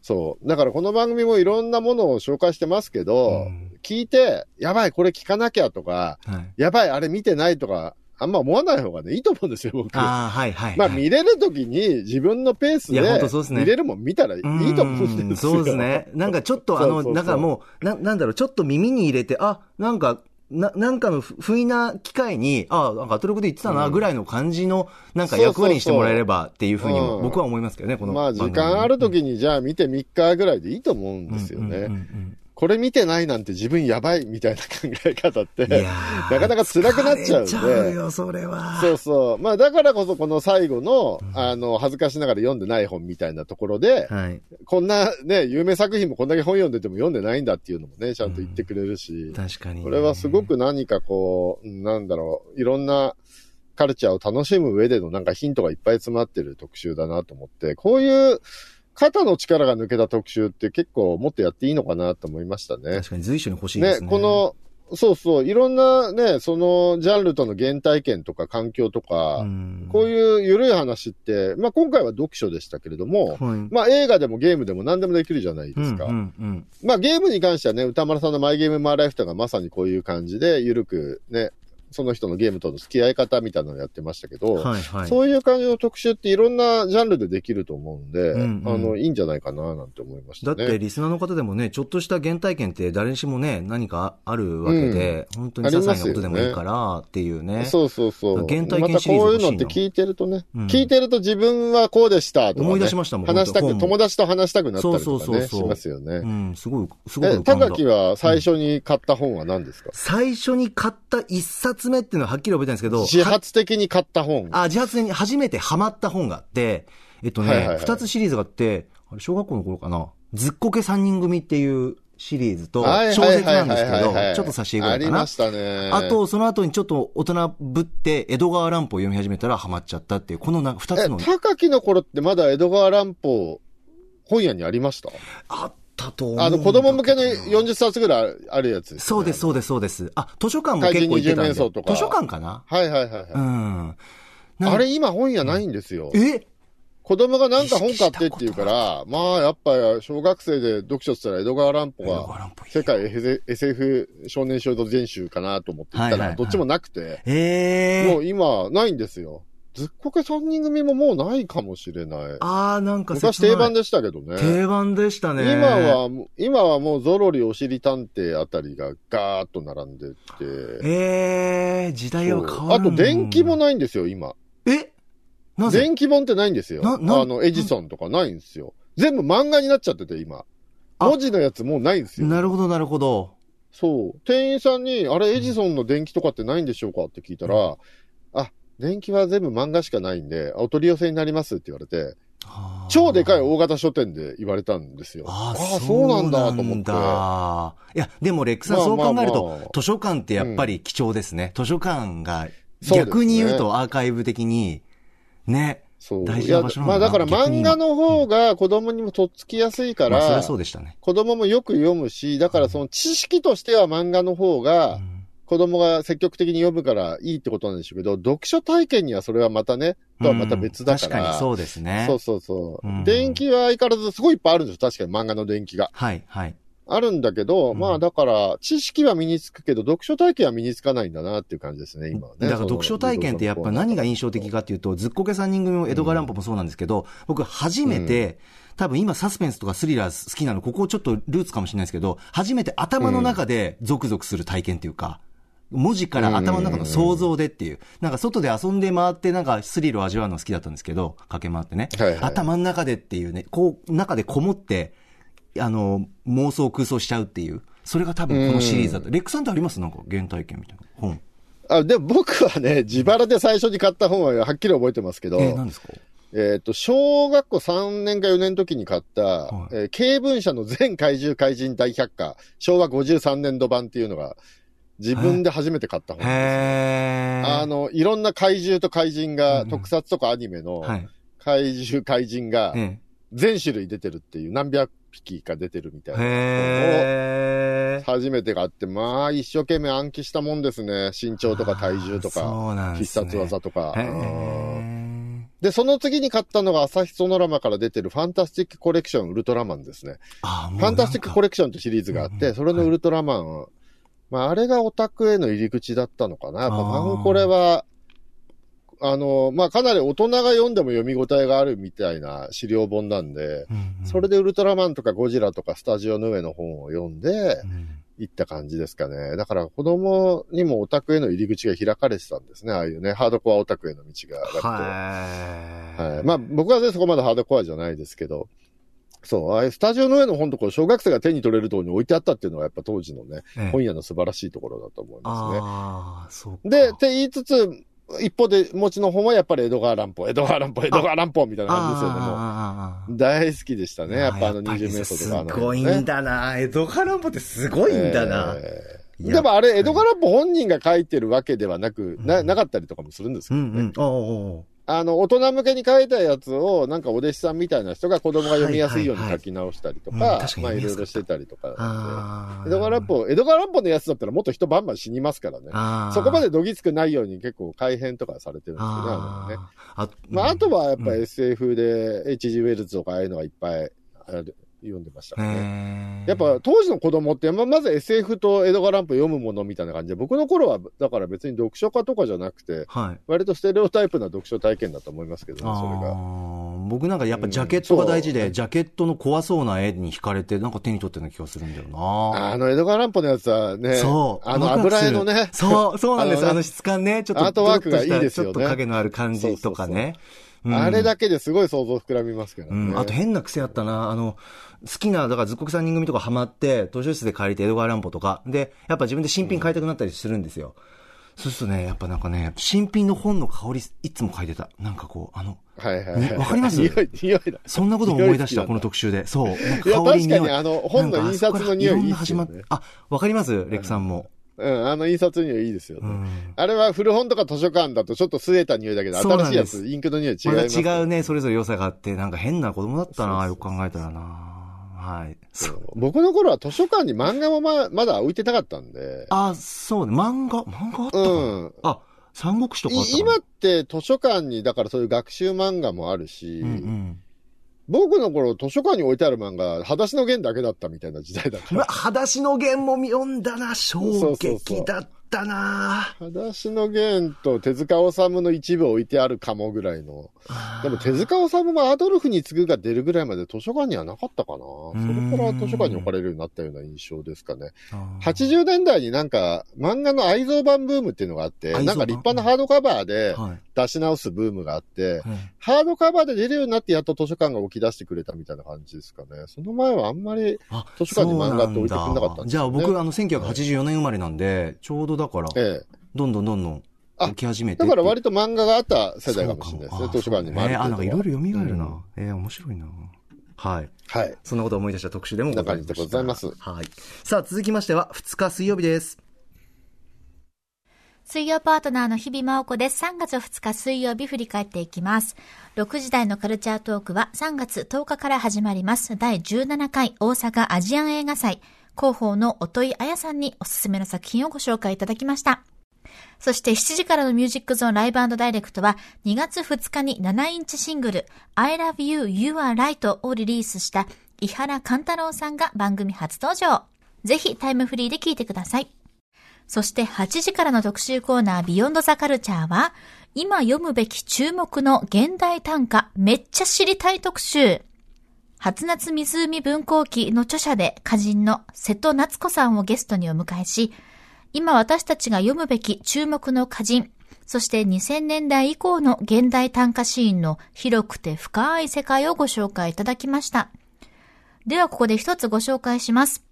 Speaker 3: そう。だからこの番組もいろんなものを紹介してますけど、
Speaker 2: うん
Speaker 3: 聞いて、やばい、これ聞かなきゃとか、
Speaker 2: はい。
Speaker 3: やばい、あれ見てないとか、あんま思わない方がね、いいと思うんですよ、僕。
Speaker 2: ああ、はいはい。
Speaker 3: まあ
Speaker 2: はい
Speaker 3: 見れるときに自分のペースで見れるもん見たらいいと思うんですよ。
Speaker 2: そうですね。なんかちょっとあの、なんかもう、な、なんだろう、ちょっと耳に入れて、あ、なんか、な、なんかのふ不意な機会に、あ、なんかアトロクで言ってたな、ぐらいの感じの、なんか役割にしてもらえればっていうふうに僕は思いますけどね、この
Speaker 3: まあ。時間あるときにじゃあ見て3日ぐらいでいいと思うんですよね。
Speaker 2: ん
Speaker 3: これ見てないなんて自分やばいみたいな考え方って、なかなか辛くなっちゃうんで。
Speaker 2: うよ、それは。
Speaker 3: そうそう。まあだからこそこの最後の、あの、恥ずかしながら読んでない本みたいなところで、
Speaker 2: はい。
Speaker 3: こんなね、有名作品もこんだけ本読んでても読んでないんだっていうのもね、ちゃんと言ってくれるし。
Speaker 2: 確かに。
Speaker 3: これはすごく何かこう、うんなんだろう、いろんなカルチャーを楽しむ上でのなんかヒントがいっぱい詰まってる特集だなと思って、こういう肩の力が抜けた特集って結構もっとやっていいのかなと思いましたね。
Speaker 2: 確かに随所に欲しいですね。
Speaker 3: この、そうそう、いろんなね、そのジャンルとの原体験とか環境とか、
Speaker 2: うん、
Speaker 3: こういう緩い話って、まあ今回は読書でしたけれども、
Speaker 2: はい、
Speaker 3: まあ映画でもゲームでも何でもできるじゃないですか。
Speaker 2: うんうんうん
Speaker 3: まあゲームに関してはね、歌丸さんのマイゲームマイライフとかまさにこういう感じで、ゆるくね、その人のゲームとの付き合い方みたいなのをやってましたけど、
Speaker 2: はいはい。
Speaker 3: そういう感じの特集っていろんなジャンルでできると思うんで、
Speaker 2: うんうん
Speaker 3: あの、いいんじゃないかななんて思いましたね。
Speaker 2: だって、リスナーの方でもね、ちょっとした原体験って誰にしもね、何かあるわけで、本当に些細なことでもいいからっていうね。
Speaker 3: そうそうそう。
Speaker 2: 原体験
Speaker 3: また
Speaker 2: シリーズ欲しいな
Speaker 3: こういうのって聞いてるとね、
Speaker 2: うん
Speaker 3: 聞いてると自分はこうでしたとか、ね、
Speaker 2: 思い出しましたもん
Speaker 3: 話したく、友達と話したくなったりとかね、
Speaker 2: そうそうそうそう
Speaker 3: しますよね。
Speaker 2: うん、すごい、すごい
Speaker 3: 高木は最初に買った本は何ですか、
Speaker 2: 最初に買った一冊目っていうのははっきり覚えてないんですけど、
Speaker 3: 自発的に買った本。
Speaker 2: あ、自発に初めてハマった本があって、えっとね、
Speaker 3: はいはいはい
Speaker 2: 二つシリーズがあって、あれ、小学校の頃かな、ずっこけ三人組っていうシリーズと、
Speaker 3: はい
Speaker 2: 小説なんですけどちょっと差し入れかな
Speaker 3: ありま。したね。
Speaker 2: あと、その後にちょっと大人ぶって、江戸川乱歩を読み始めたらハマっちゃったっていう、このな二
Speaker 3: え
Speaker 2: つの、、
Speaker 3: 高木の頃ってまだ江戸川乱歩、本屋にありました？
Speaker 2: あったと思う
Speaker 3: あの、子供向けの40冊ぐらいあるやつです、
Speaker 2: そうです、そうです、そうです。あ、図書館も結構行ってたんで。図書館かな？
Speaker 3: はいはいはい、はい。
Speaker 2: うん。
Speaker 3: あれ今本屋ないんですよ。
Speaker 2: え？
Speaker 3: 子供がなんか本買ってって言うから、まあやっぱ小学生で読書って言ったら江戸川乱歩が世界 SF 少年少女全集かなと思って言ったらどっちもなくて、
Speaker 2: ええ
Speaker 3: もう今ないんですよ。ずっこけ三人組ももうないかもしれない。
Speaker 2: あー、なんか
Speaker 3: 昔定番
Speaker 2: で。
Speaker 3: でしたけどね。
Speaker 2: 定番でしたね。
Speaker 3: 今は、今はもうゾロリおしり探偵あたりがガーッと並んでって。
Speaker 2: ええ時代は変わる
Speaker 3: あと電気もないんですよ、今。
Speaker 2: え？なぜ？
Speaker 3: 電気本ってないんですよ。あの、エジソンとかないんですよ。全部漫画になっちゃってて、今。
Speaker 2: あ
Speaker 3: 文字のやつもうないんですよ。
Speaker 2: なるほど、なるほど。
Speaker 3: そう。店員さんに、あれ、エジソンの電気とかってないんでしょうか？って聞いたら、あ、電気は全部漫画しかないんで、お取り寄せになりますって言われて、
Speaker 2: はあ
Speaker 3: 超でかい大型書店で言われたんですよ。
Speaker 2: あ
Speaker 3: あ
Speaker 2: あ、
Speaker 3: そうなんだと思って。
Speaker 2: だいや、でもレックさんそう考えると、図書館ってやっぱり貴重ですね。図書館が逆に言うとアーカイブ的に、ね。
Speaker 3: そう。
Speaker 2: 大事な場所なんだ
Speaker 3: まあだから漫画の方が子供にもとっつきやすいから、
Speaker 2: まあそうでしたね。
Speaker 3: 子供もよく読むし、だからその知識としては漫画の方が、子供が積極的に読むからいいってことなんでしょうけど、読書体験にはそれはまたね、とはまた別だから。
Speaker 2: うん確かにそうですね。
Speaker 3: そうそうそう。
Speaker 2: うん
Speaker 3: 電気は相変わらずすごいいっぱいあるんですよ。確かに漫画の電気が。
Speaker 2: はい、はい。
Speaker 3: あるんだけど、
Speaker 2: うん
Speaker 3: まあだから、知識は身につくけど、読書体験は身につかないんだなっていう感じですね、今はね。
Speaker 2: だから読書体験ってやっぱ何が印象的かっていうと、ずっこけ3人組も江戸川乱歩もそうなんですけど、僕初めて、多分今サスペンスとかスリラー好きなの、ここちょっとルーツかもしれないですけど、初めて頭の中でゾクゾクする体験っていうか、文字から頭の中の想像でっていう、なんか外で遊んで回ってなんかスリルを味わうの好きだったんですけど、駆け回ってね。
Speaker 3: はいはい
Speaker 2: 頭の中でっていうね、こう、中でこもって、あの、妄想空想しちゃうっていう。それが多分このシリーズだった。レックさんってあります？なんか原体験みたいな本。
Speaker 3: あ、でも僕はね、自腹で最初に買った本ははっきり覚えてますけど、
Speaker 2: えー、何ですか？
Speaker 3: えっ、と、小学校3年か4年の時に買った、
Speaker 2: はい
Speaker 3: えー経文社の全怪獣怪人大百科、昭和53年度版っていうのが、自分で初めて買った本です。
Speaker 2: へー。
Speaker 3: あの、いろんな怪獣と怪人が、
Speaker 2: うん
Speaker 3: 特撮とかアニメの
Speaker 2: はい。
Speaker 3: 怪獣怪人が
Speaker 2: え
Speaker 3: 全種類出てるっていう、何百匹か出てるみたい
Speaker 2: え。
Speaker 3: な。
Speaker 2: へー。
Speaker 3: 初めて買って、まあ、一生懸命暗記したもんですね。身長とか体重とか、必殺技とか。で、その次に買ったのが朝日ソノラマから出てるファンタスティックコレクションウルトラマンですね。
Speaker 2: あ
Speaker 3: ファンタスティックコ
Speaker 2: レ
Speaker 3: レクションってシリーズがあって、
Speaker 2: うんうん
Speaker 3: それのウルトラマン、まあ、あれがオタクへの入り口だったのかな。やっぱ
Speaker 2: あー
Speaker 3: ファンコレは、あの、まあ、かなり大人が読んでも読み応えがあるみたいな資料本なんで、それ
Speaker 2: で、
Speaker 3: でウルトラマンとかゴジラとかスタジオの上の本を読んで
Speaker 2: うん
Speaker 3: 行った感じですかね。だから子供にもオタクへの入り口が開かれてたんですね。ああいうね、ハードコアオタクへの道が。
Speaker 2: はい。
Speaker 3: はい。まあ、僕はね、そこまでハードコアじゃないですけど、そう、ああいうスタジオの上の本ところ、小学生が手に取れるところに置いてあったっていうのが、やっぱ当時のね、
Speaker 2: ええ
Speaker 3: 本屋の素晴らしいところだと思いますね。
Speaker 2: ああ、そうか。
Speaker 3: で、って言いつつ、一方で持ちの本はやっぱり江戸川乱歩、江戸川乱歩、江戸川乱歩みたいな感じですよね、もう。大好きでしたね、やっぱあの
Speaker 2: やぱり
Speaker 3: 20メートルとかあの、
Speaker 2: すごいんだな。江戸川乱歩ってすごいんだな。
Speaker 3: えーでもあれ、江戸川乱歩本人が書いてるわけではなく、な、なかったりとかもするんですけどね。
Speaker 2: うんうん。おうおう
Speaker 3: あの、大人向けに書いたやつを、なんかお弟子さんみたいな人が子供が読みやすいように書き直したりとか
Speaker 2: はいはいはいうん確、かに
Speaker 3: まあいろいろしてたりとか。江戸川乱歩、江戸川乱歩のやつだったらもっと人バンバン死にますからね。そこまでどぎつくないように結構改変とかされてるんですよね、あのね。
Speaker 2: あ
Speaker 3: まあ、あとはやっぱ
Speaker 2: うん。
Speaker 3: SF で H.G. ウェルズとかああいうのがいっぱいある読んでましたね。やっぱ当時の子供って、まあまず SF と江戸川乱歩読むものみたいな感じで、僕の頃はだから別に読書家とかじゃなくて、
Speaker 2: はい。
Speaker 3: 割とステレオタイプな読書体験だと思いますけどね、それが。
Speaker 2: 僕なんかやっぱジャケットが大事で、ジャケットの怖そうな絵に惹かれて、なんか手に取ったような気がするんだよな。
Speaker 3: あの江戸川乱歩のやつはね、
Speaker 2: そう。
Speaker 3: あの油絵のね、
Speaker 2: そう、そうなんです。
Speaker 3: あのね
Speaker 2: あの質感ね、ちょっと
Speaker 3: アートワークがいいですよね
Speaker 2: ちょっと影のある感じとかね。うん
Speaker 3: あれだけですごい想像膨らみますけどね。
Speaker 2: うん、あと変な癖あったな。あの、好きな、だからずっこく3人組とかハマって、図書室で借りて江戸川乱歩とか。で、やっぱ自分で新品買いたくなったりするんですよ。そうするとね、やっぱなんかね、新品の本の香り、いつも嗅いでた。なんかこう、あの、
Speaker 3: はいはいはい。
Speaker 2: わかります？
Speaker 3: 匂い、匂いだ。
Speaker 2: そんなことも思い出した、この特集で。そう。香り
Speaker 3: 確かにあの本の印刷の匂いいいね
Speaker 2: あわかります？レックさんも。
Speaker 3: うん、あの印刷匂いいいですよね。
Speaker 2: うん。
Speaker 3: あれは古本とか図書館だとちょっと据えた匂いだけど、新しいやつ、インクの匂い違い
Speaker 2: ま
Speaker 3: すよ。
Speaker 2: 違うね、それぞれ良さがあって、なんか変な子供だったな、よく考えたらな。はい。そう。
Speaker 3: 僕の頃は図書館に漫画もままだ置いてなかったんで、
Speaker 2: あ、そうね、漫画、漫画あった
Speaker 3: うん
Speaker 2: あ、三国志とかあった
Speaker 3: 今って図書館に、だからそういう学習漫画もあるし、
Speaker 2: うんうん。
Speaker 3: 僕の頃図書館に置いてある漫画、裸足の弦だけだったみたいな時代だか
Speaker 2: うわ、
Speaker 3: ら。
Speaker 2: 裸足の弦も読んだな、衝撃だったな。
Speaker 3: 裸足の弦と手塚治虫の一部置いてあるかもぐらいの。でも手塚治虫もアドルフに次ぐが出るぐらいまで図書館にはなかったかな。それから図書館に置かれるようになったような印象ですかね。80年代になんか漫画の愛蔵版ブームっていうのがあって、なんか立派なハードカバーで
Speaker 2: はい。
Speaker 3: 出し直すブームがあって、
Speaker 2: はい
Speaker 3: ハードカバーで出るようになってやっと図書館が起き出してくれたみたいな感じですかね。その前はあんまり、
Speaker 2: あ
Speaker 3: 図書館に漫画って置いてくれなかったんですよね
Speaker 2: じゃあ僕、あの、1984年生まれなんで、ちょうどだから、
Speaker 3: ええ。
Speaker 2: どんどんどんどん
Speaker 3: あ
Speaker 2: 起き始めて。
Speaker 3: だから割と漫画があった世代かもしれないですね、図書館にもある
Speaker 2: えーあ、なんかいろいろ蘇る
Speaker 3: うん
Speaker 2: な。えー面白いな。はい。
Speaker 3: はい。
Speaker 2: そんなことを思い出した特集でもございました。
Speaker 3: こんな感じでございます
Speaker 2: はい。さあ、続きましては、2日水曜日です。
Speaker 7: 水曜パートナーの日々真央子です。3月2日水曜日振り返っていきます。6時台のカルチャートークは3月10日から始まります。第17回大阪アジアン映画祭。広報の音井彩さんにおすすめの作品をご紹介いただきました。そして7時からのミュージックゾーンライブダイレクトは2月2日に7インチシングル I Love You, You Are Right をリリースした伊原勘太郎さんが番組初登場。ぜひタイムフリーで聴いてください。そして8時からの特集コーナービヨンドザカルチャーは今読むべき注目の現代短歌めっちゃ知りたい特集。初夏湖文庫記の著者で歌人の瀬戸夏子さんをゲストにお迎えし、今私たちが読むべき注目の歌人、そして2000年代以降の現代短歌シーンの広くて深い世界をご紹介いただきました。ではここで一つご紹介します。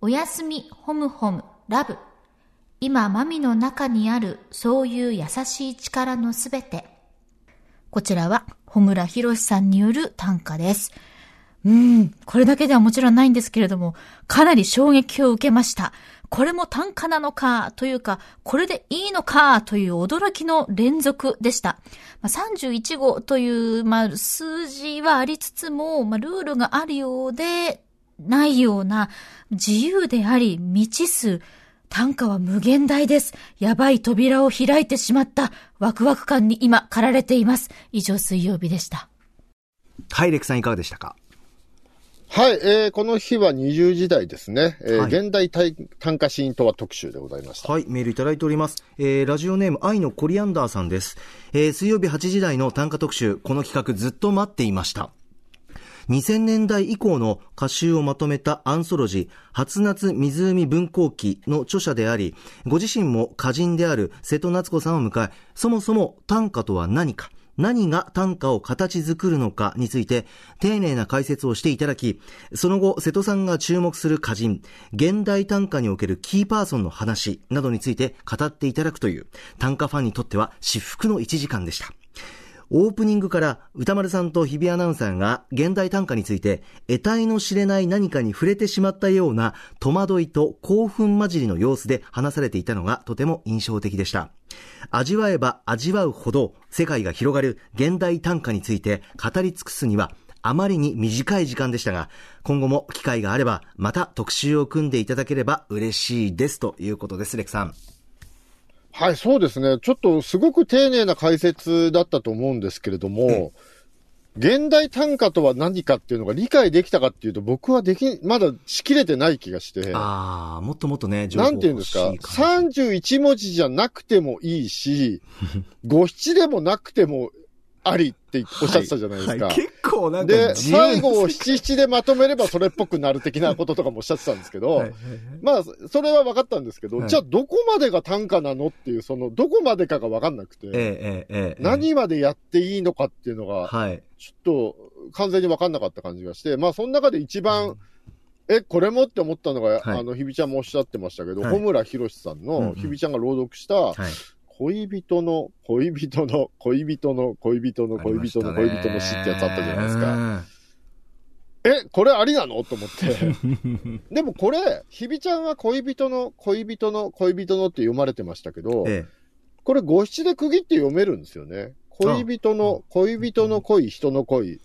Speaker 7: おやすみ、ホムホム、ラブ。今、マミの中にある、そういう優しい力のすべて。こちらは、穂村博さんによる短歌です。うん、これだけではもちろんないんですけれども、かなり衝撃を受けました。これも短歌なのか、というか、これでいいのか、という驚きの連続でした。まあ、31号という、まあ、数字はありつつも、まあ、ルールがあるようで、ないような、自由であり、未知数、短歌は無限大です。やばい扉を開いてしまった。ワクワク感に今、駆られています。以上、水曜日でした。
Speaker 2: はい、レクさんいかがでしたか？
Speaker 3: はい、えー、この日は20時代ですね。えー
Speaker 2: はい
Speaker 3: 現代短短歌シーンとは特集でございました。
Speaker 2: はい、メールいただいております。えー、ラジオネーム、愛のコリアンダーさんです。えー、水曜日8時台の短歌特集、この企画ずっと待っていました。2000年代以降の歌集をまとめたアンソロジー、初夏湖文庫記の著者であり、ご自身も歌人である瀬戸夏子さんを迎え、そもそも短歌とは何か、何が短歌を形作るのかについて丁寧な解説をしていただき、その後瀬戸さんが注目する歌人、現代短歌におけるキーパーソンの話などについて語っていただくという短歌ファンにとっては至福の1時間でした。オープニングから歌丸さんと日比アナウンサーが現代短歌について得体の知れない何かに触れてしまったような戸惑いと興奮混じりの様子で話されていたのがとても印象的でした。味わえば味わうほど世界が広がる現代短歌について語り尽くすにはあまりに短い時間でしたが、今後も機会があればまた特集を組んでいただければ嬉しいですということです、レクさん。
Speaker 3: はい、そうですね。ちょっとすごく丁寧な解説だったと思うんですけれども、現代短歌とは何かっていうのが理解できたかっていうと、僕はでき、まだしきれてない気がして、
Speaker 2: ああ、もっともっとね、情報
Speaker 3: なんていうんですか、
Speaker 2: 欲しい感じ
Speaker 3: 31文字じゃなくてもいいし、五七でもなくてもありっておっしゃってたじゃないですか。
Speaker 2: はい。結構なんか
Speaker 3: で、最後を七七でまとめればそれっぽくなる的なこととかもおっしゃってたんですけど、
Speaker 2: はい
Speaker 3: まあ、それは分かったんですけど、
Speaker 2: はい。
Speaker 3: じゃあどこまでが短歌なのっていう、その、どこまでかが分かんなくて、
Speaker 2: えええ
Speaker 3: 何までやっていいのかっていうのが、
Speaker 2: はい。
Speaker 3: ちょっと完全に分かんなかった感じがして、まあ、その中で一番、え、これもって思ったのが、
Speaker 2: はい。
Speaker 3: あの、ひびちゃんもおっしゃってましたけど、
Speaker 2: はい。
Speaker 3: 穂村博さん
Speaker 2: うんう
Speaker 3: の、
Speaker 2: ん。
Speaker 3: ひびちゃんが朗読した、
Speaker 2: はい。
Speaker 3: 恋人の、恋人の、恋人の、恋人の、恋人の、恋人の詩ってやつあったじゃないですか。
Speaker 2: か。
Speaker 3: え、これありなの？と思って。でもこれ、ひびちゃんは恋人の、恋人の、恋人のって読まれてましたけど、
Speaker 2: え
Speaker 3: これ五七で区切って読めるんですよね。恋人の、恋人の恋、人の恋。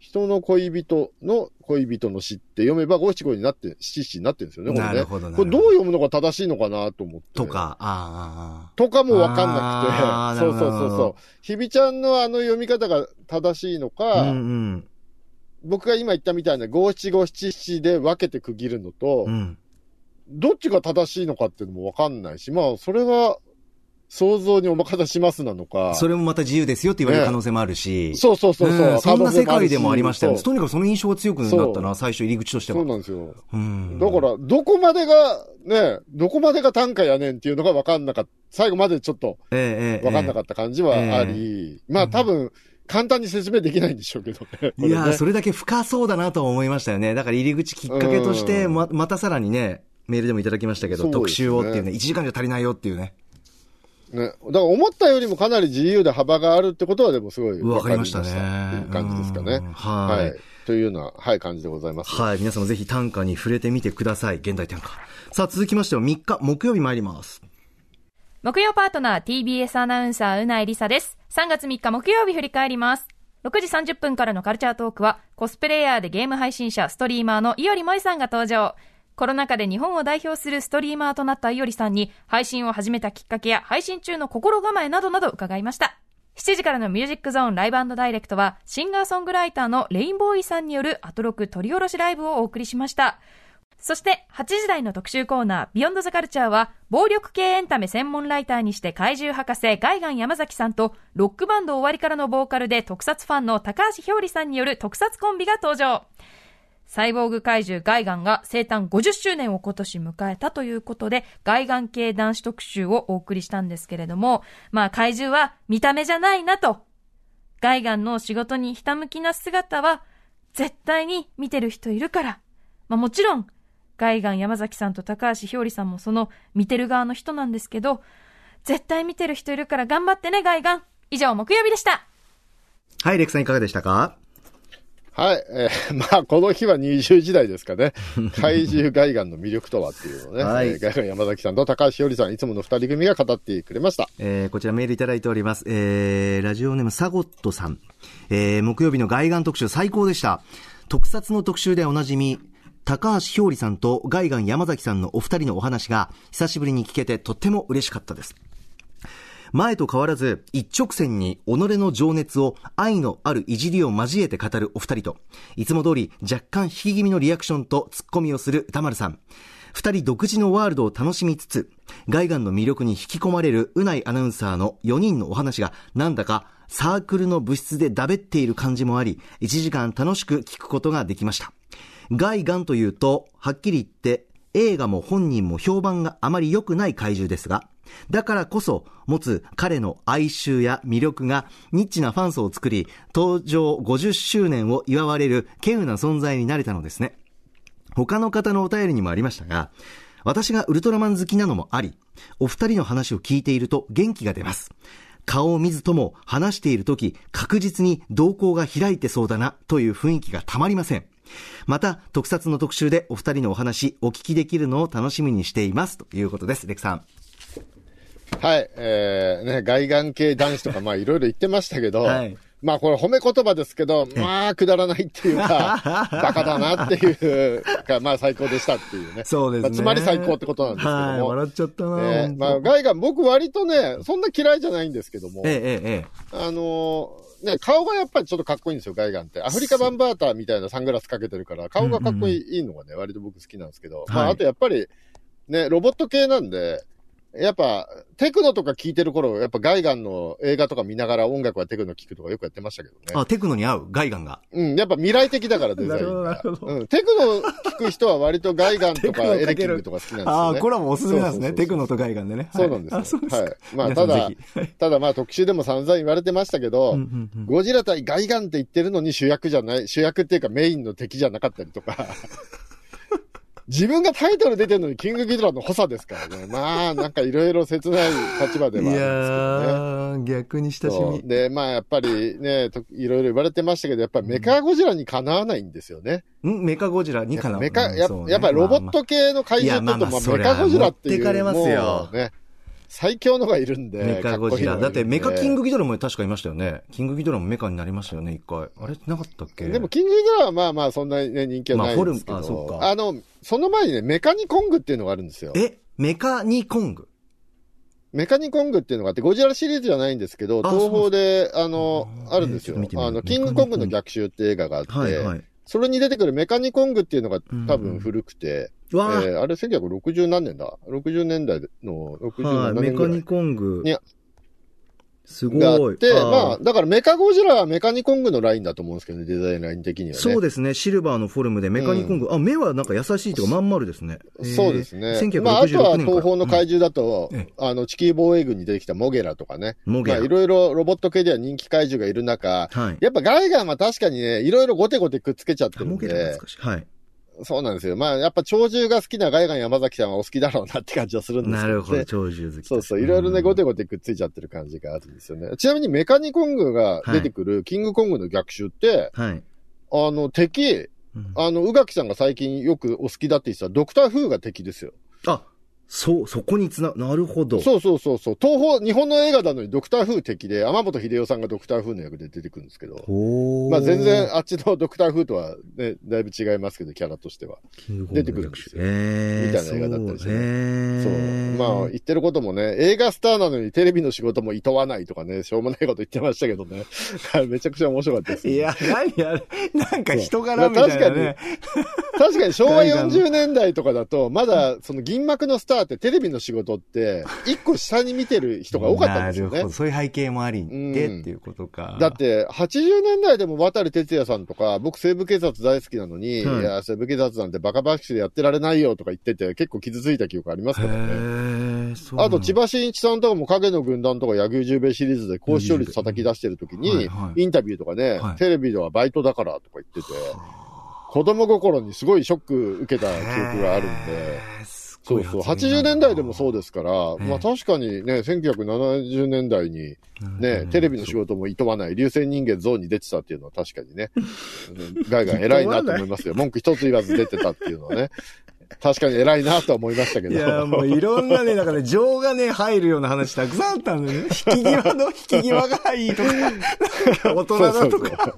Speaker 3: 人の恋人の恋人の詩って読めば五七五になって、七七になってるんですよね、これね。
Speaker 2: なるほど。
Speaker 3: これどう読むのが正しいのかなと思って。
Speaker 2: と。か、ああ
Speaker 3: とかもわかんなくて。そうそうそうそう。ひびちゃんのあの読み方が正しいのか、
Speaker 2: うんうん。
Speaker 3: 僕が今言ったみたいな五七五七七で分けて区切るのと、
Speaker 2: うん。
Speaker 3: どっちが正しいのかっていうのもわかんないし、まあ、それは想像にお任せしますなのか。
Speaker 2: それもまた自由ですよって言われる可能性もあるし。
Speaker 3: そうそうそうそう、
Speaker 2: んそんな世界でもありましたよね。とにかくその印象が強くなったな、最初入り口としては。
Speaker 3: そうなんですよ。
Speaker 2: うん
Speaker 3: だから、どこまでが、ね、どこまでが短歌やねんっていうのが分かんなかった。最後までちょっと
Speaker 2: ええええ
Speaker 3: 分かんなかった感じはあり、まあ多分、簡単に説明できないんでしょうけどね。
Speaker 2: いやー、それだけ深そうだなと思いましたよね。だから入り口きっかけとして、
Speaker 3: うん
Speaker 2: ま、またさらにね、メールでもいただきましたけど、特集をっていうね、1時間じゃ足りないよっていうね。
Speaker 3: ね。だから思ったよりもかなり自由で幅があるってことはでもすごい分
Speaker 2: わか
Speaker 3: かりまし
Speaker 2: たた
Speaker 3: って
Speaker 2: ね。
Speaker 3: いう感じですかね
Speaker 2: うん。はい。
Speaker 3: はい。というような、はい、感じでございます。
Speaker 2: はい。皆さんもぜひ短歌に触れてみてください。現代短歌。さあ、続きましては3日、木曜日参ります。
Speaker 5: 木曜パートナー TBS アナウンサーうないりさです。3月3日木曜日振り返ります。6時30分からのカルチャートークは、コスプレイヤーでゲーム配信者、ストリーマーのいおりもえさんが登場。コロナ禍で日本を代表するストリーマーとなったいおりさんに、配信を始めたきっかけや配信中の心構えなどなど伺いました。7時からのミュージックゾーンライブダイレクトは、シンガーソングライターのレインボーイさんによるアトロク取り下ろしライブをお送りしました。そして、8時台の特集コーナー、ビヨンドザカルチャーは、暴力系エンタメ専門ライターにして怪獣博士、ガイガン山崎さんと、ロックバンド終わりからのボーカルで特撮ファンの高橋ひょうりさんによる特撮コンビが登場。サイボーグ怪獣ガイガンが生誕50周年を今年迎えたということで、ガイガン系男子特集をお送りしたんですけれども、まあ怪獣は見た目じゃないなと。ガイガンの仕事にひたむきな姿は、絶対に見てる人いるから。まあもちろん、ガイガン山崎さんと高橋ひょうりさんもその見てる側の人なんですけど、絶対見てる人いるから頑張ってね、ガイガン。以上、木曜日でした。
Speaker 2: はい、レクさんいかがでしたか？
Speaker 3: はい。えー まあ、この日は20時代ですかね。怪獣ガイガンの魅力とはっていうのをね、
Speaker 2: はい
Speaker 3: えーガイガン山崎さんと高橋ひよりさん、いつもの二人組が語ってくれました。
Speaker 2: えーこちらメールいただいております。えーラジオネームサゴットさん。えー木曜日の外眼特集最高でした。特撮の特集でおなじみ、高橋ひょうりさんとガイガン山崎さんのお二人のお話が久しぶりに聞けてとっても嬉しかったです。前と変わらず一直線に己の情熱を愛のあるいじりを交えて語るお二人と、いつも通り若干引き気味のリアクションとツッコミをする歌丸さん。二人独自のワールドを楽しみつつ、ガイガンの魅力に引き込まれるうないアナウンサーの4人のお話がなんだかサークルの部室でだべっている感じもあり、1時間楽しく聞くことができました。ガイガンというと、はっきり言って映画も本人も評判があまり良くない怪獣ですが、だからこそ持つ彼の哀愁や魅力がニッチなファン層を作り、登場50周年を祝われる稀有な存在になれたのですね。他の方のお便りにもありましたが、私がウルトラマン好きなのもあり、お二人の話を聞いていると元気が出ます。顔を見ずとも話しているとき確実に動向が開いてそうだなという雰囲気がたまりません。また、特撮の特集でお二人のお話お聞きできるのを楽しみにしています。ということです。レクさん。
Speaker 3: はい。えー、ね、外眼系男子とか、まあ、いろいろ言ってましたけど、
Speaker 2: はい
Speaker 3: まあ、これ褒め言葉ですけど、まあ、くだらないっていうか、バカだなっていうか、まあ、最高でしたっていうね。
Speaker 2: そうですね
Speaker 3: まあ、つまり最高ってことなんですけども。
Speaker 2: はい、笑っちゃったな、
Speaker 3: ねまあ、ガイガン、僕割とね、そんな嫌いじゃないんですけども、
Speaker 2: えええええ
Speaker 3: あのーね、顔がやっぱりちょっとかっこいいんですよ、ガイガンって。アフリカバンバーターみたいなサングラスかけてるから、顔がかっこいい,、のがね、割と僕好きなんですけど、まあ、
Speaker 2: はい
Speaker 3: あとやっぱり、ね、ロボット系なんで、やっぱ、テクノとか聞いてる頃、やっぱガイガンの映画とか見ながら音楽はテクノ聞くとかよくやってましたけどね。
Speaker 2: えあ、テクノに合う？ガイガンが？
Speaker 3: うん、やっぱ未来的だからデザインが。
Speaker 2: なるほどなるほど
Speaker 3: うん、テクノ聞く人は割とガイガンとか エレキングとか好きなんですよね。
Speaker 2: ああ、これはもうおすすめなんですね。テクノとガイガンでね。
Speaker 3: そうなんですよ。
Speaker 2: はいあ、そうですか。
Speaker 3: はい。まあ、ただただまあ特集でも散々言われてましたけど、ゴジラ対ガイガンって言ってるのに主役じゃない、主役っていうかメインの敵じゃなかったりとか。自分がタイトル出てるのにキングギドラの補佐ですからね。まあ、なんかいろいろ切ない立場で
Speaker 2: い
Speaker 3: はあ
Speaker 2: や
Speaker 3: るんですけどね。
Speaker 2: ー、逆に親しみ。
Speaker 3: で、まあやっぱりね、といろいろ言われてましたけど、やっぱりメカゴジラにかなわないんですよね。
Speaker 2: んメカゴジラにかな
Speaker 3: メカ、や
Speaker 2: うんそうね
Speaker 3: やっぱりロボット系の怪獣と、
Speaker 2: まあ
Speaker 3: メカゴジラっていう。
Speaker 2: 持ってかれますよ
Speaker 3: 最強のがいるんで。
Speaker 2: メカゴジラ。だってメカキン
Speaker 3: グ
Speaker 2: グギドラも確かいましたよね。キングギドラもメカになりましたよね、一回。あれ？なかったっけ？
Speaker 3: でも、キングギドラはまあまあそんなにね、人気はないんですけど、
Speaker 2: まあフォルムあそっか
Speaker 3: あの、その前にね、メカニコングっていうのがあるんですよ。
Speaker 2: え、メカニコング？
Speaker 3: メカニコングっていうのがあって、ゴジラシリーズじゃないんですけど、
Speaker 2: あ
Speaker 3: 東宝で、あの、
Speaker 2: あ
Speaker 3: るんですよあの、キングコングの逆襲って映画があって、
Speaker 2: はいはい。
Speaker 3: それに出てくるメカニコングっていうのが
Speaker 2: うん
Speaker 3: 多分古くて、
Speaker 2: わ
Speaker 3: えーあれ1960何年だ ?60 年代の
Speaker 2: ー、
Speaker 3: 67
Speaker 2: はい、メカニコング。すごい。
Speaker 3: があって、
Speaker 2: ー
Speaker 3: まあ、だからメカゴジラはメカニコングのラインだと思うんですけどね、デザインライン的にはね。
Speaker 2: そうですね、シルバーのフォルムでメカニコング。あ、目はなんか優しいというかまん丸ですね。えー
Speaker 3: そうですね。
Speaker 2: 1966
Speaker 3: まあ、あとは東方の怪獣だと、
Speaker 2: うんええ
Speaker 3: あの、地球防衛軍に出てきたモゲラとかね。
Speaker 2: モゲラ
Speaker 3: まあ、いろいろロボット系では人気怪獣がいる中、
Speaker 2: はい。
Speaker 3: やっぱガイガンは確かにね、いろいろゴテゴテくっつけちゃってるん
Speaker 2: モゲラ
Speaker 3: で
Speaker 2: 懐、かしい。はい。
Speaker 3: そうなんですよ。まあ、やっぱ鳥獣が好きなガイガン山崎さんはお好きだろうなって感じはするんですけど、ね。
Speaker 2: なるほど、鳥獣好き。
Speaker 3: そうそう、いろいろね、ゴテ
Speaker 2: ゴ
Speaker 3: ゴテくっついちゃってる感じがあるんですよね。ちなみにメカニコングが出てくるキングコングの逆襲って、
Speaker 2: はい。
Speaker 3: あの、敵、
Speaker 2: うん
Speaker 3: あの、宇垣さんが最近よくお好きだって言ってたドクターフーが敵ですよ。
Speaker 2: あ、そう、そこにつな、なるほど。
Speaker 3: そうそうそうそう。東方、日本の映画なのにドクター風敵で、天本秀夫さんがドクター風の役で出てくるんですけど。まあ全然あっちのドクター風とはね、だいぶ違いますけど、キャラとしては。出てくるんですよ
Speaker 2: えー、
Speaker 3: みたいな映画だったりしてね
Speaker 2: そう
Speaker 3: まあ言ってることもね、映画スターなのにテレビの仕事も厭わないとかね、しょうもないこと言ってましたけどね。めちゃくちゃ面白かったです、
Speaker 2: いや、何あれ、なんか人柄みたいなね。
Speaker 3: 確かに昭和
Speaker 2: 海岸
Speaker 3: 40年代とかだと、まだその銀幕のスターってテレビの仕事って、一個下に見てる人が多かったんですよね
Speaker 2: なるほど。。そういう背景もあり
Speaker 3: うん
Speaker 2: でっていうことか。
Speaker 3: だって、80年代でも渡哲也さんとか、僕西部警察大好きなのに、
Speaker 2: はい
Speaker 3: いや、西部警察なんてバカバカしでやってられないよとか言ってて、結構傷ついた記憶あります
Speaker 2: へ
Speaker 3: からね。あと、千葉真一さんとかも影の軍団とか野球十兵衛シリーズで高視聴率叩き出してる時に、インタビューとかね、
Speaker 2: はい
Speaker 3: テレビではバイトだからとか言ってて、子供心にすごいショック受けた記憶があるんで、そうそう、
Speaker 2: 発言
Speaker 3: 80年代でもそうですから、
Speaker 2: ええ
Speaker 3: まあ確かにね、1970年代にね、テレビの仕事も厭わない、流星人間ゾーンに出てたっていうのは確かにね、うんガイガン偉いなと思いますよ。文句一つ言わず出てたっていうのはね、確かに偉いなとは思いましたけど。
Speaker 2: いや、もういろんなね、なんかね、情がね、入るような話たくさんあったんだよね。引き際の 引き際がいいとか、か 大人だとか、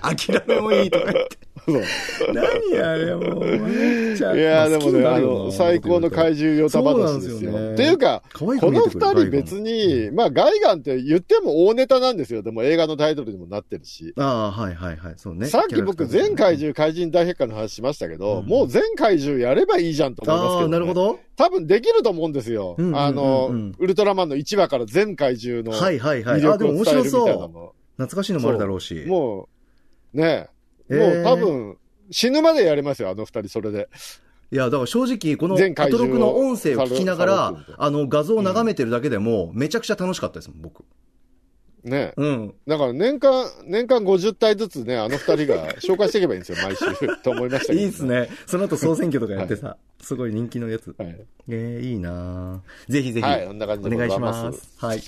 Speaker 2: 諦めもいいとか言って。
Speaker 3: そう
Speaker 2: 何あれ、もう、めっちゃ。
Speaker 3: いやでもね、あの、最高の怪獣ヨタ話ですよ。
Speaker 2: そうなんですよね
Speaker 3: っていうか、この二人別に、まあ、ガイガンって言っても大ネタなんですよ。でも映画のタイトルにもなってるし。
Speaker 2: ああ、はいはいはい。そうね。
Speaker 3: さっき僕、全怪獣怪人大百科の話しましたけど、
Speaker 2: うん
Speaker 3: もう全怪獣やればいいじゃんと思いますけど、
Speaker 2: なるほ。ど。
Speaker 3: 多分できると思うんですよ。あの、ウルトラマンの1話から全怪獣の
Speaker 2: はいはいはい。
Speaker 3: 魅
Speaker 2: あ、でも面
Speaker 3: 力を伝える
Speaker 2: 白そ。
Speaker 3: みたいなの。
Speaker 2: 懐かしいのもあるだろうし。
Speaker 3: もう、ねもう多分、死ぬまでやりますよ、あの二人、それで。
Speaker 2: いや、だから正直、このアトロクの音声を聞きなが
Speaker 3: さ
Speaker 2: らあの、画像を眺めてるだけでも、めちゃくちゃ楽しかったですもん、僕。
Speaker 3: ねえ。
Speaker 2: うん。
Speaker 3: だから年間、年間50体ずつね、あの二人が紹介していけばいいんですよ、毎週。と思いましたけど、
Speaker 2: いいっす。ね。その後総選挙とかやってさ、すごい人気のやつ。
Speaker 3: はい。
Speaker 2: えー、いいなぁぜひぜひ、
Speaker 3: はい
Speaker 2: お願いしま
Speaker 3: す。
Speaker 2: はい。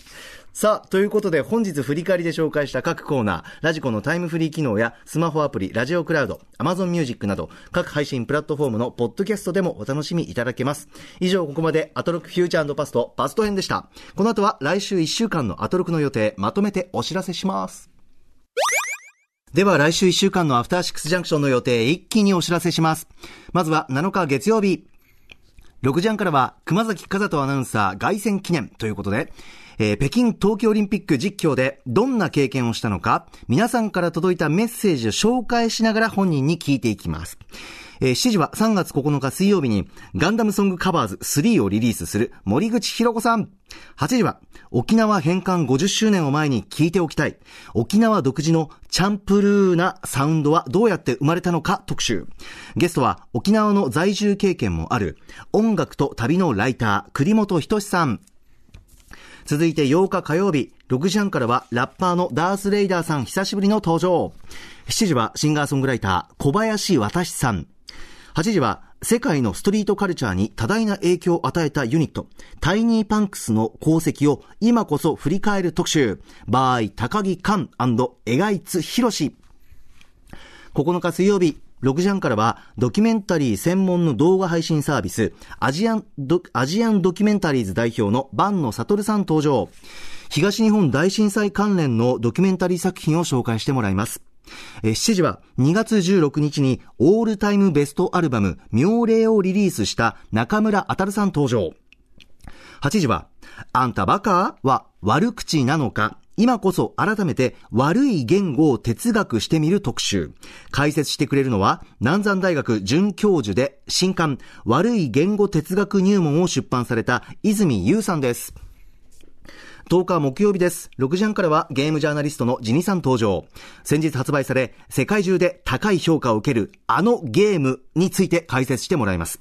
Speaker 2: さあ、ということで本日振り返りで紹介した各コーナー、ラジコのタイムフリー機能やスマホアプリ、ラジオクラウド、アマゾンミュージックなど各配信プラットフォームのポッドキャストでもお楽しみいただけます。以上、ここまでアトロックフューチャーパスト、パスト編でした。この後は来週1週間のアトロックの予定、まとめてお知らせします。では来週1週間のアフターシックスジャンクションの予定、一気にお知らせします。まずは7日月曜日。6時半からは熊崎和人アナウンサー凱旋記念ということで、えー北京冬季オリンピック実況でどんな経験をしたのか、皆さんから届いたメッセージを紹介しながら本人に聞いていきます。えー7時は3月9日水曜日にガンダムソングカバーズ3をリリースする森口博子さん。8時は沖縄返還50周年を前に聞いておきたい。沖縄独自のチャンプルーなサウンドはどうやって生まれたのか特集。ゲストは沖縄の在住経験もある音楽と旅のライター栗本仁さん。続いて8日火曜日、6時半からはラッパーのダース・レイダーさん久しぶりの登場。7時はシンガーソングライター小林渡さん。8時は世界のストリートカルチャーに多大な影響を与えたユニット、タイニーパンクスの功績を今こそ振り返る特集、バーイ高木寛エガイツヒロシ。9日水曜日、6時半からはドキュメンタリー専門の動画配信サービス、アジアンドアジアンドキュメンタリーズ代表の万野悟さん登場。東日本大震災関連のドキュメンタリー作品を紹介してもらいます。7時は2月16日にオールタイムベストアルバム妙齢をリリースした中村あたるさん登場。8時は、あんたバカは悪口なのか？今こそ改めて悪い言語を哲学してみる特集。解説してくれるのは、南山大学准教授で新刊悪い言語哲学入門を出版された泉優さんです。10日木曜日です。6時半からはゲームジャーナリストのジニさん登場。先日発売され、世界中で高い評価を受けるあのゲームについて解説してもらいます。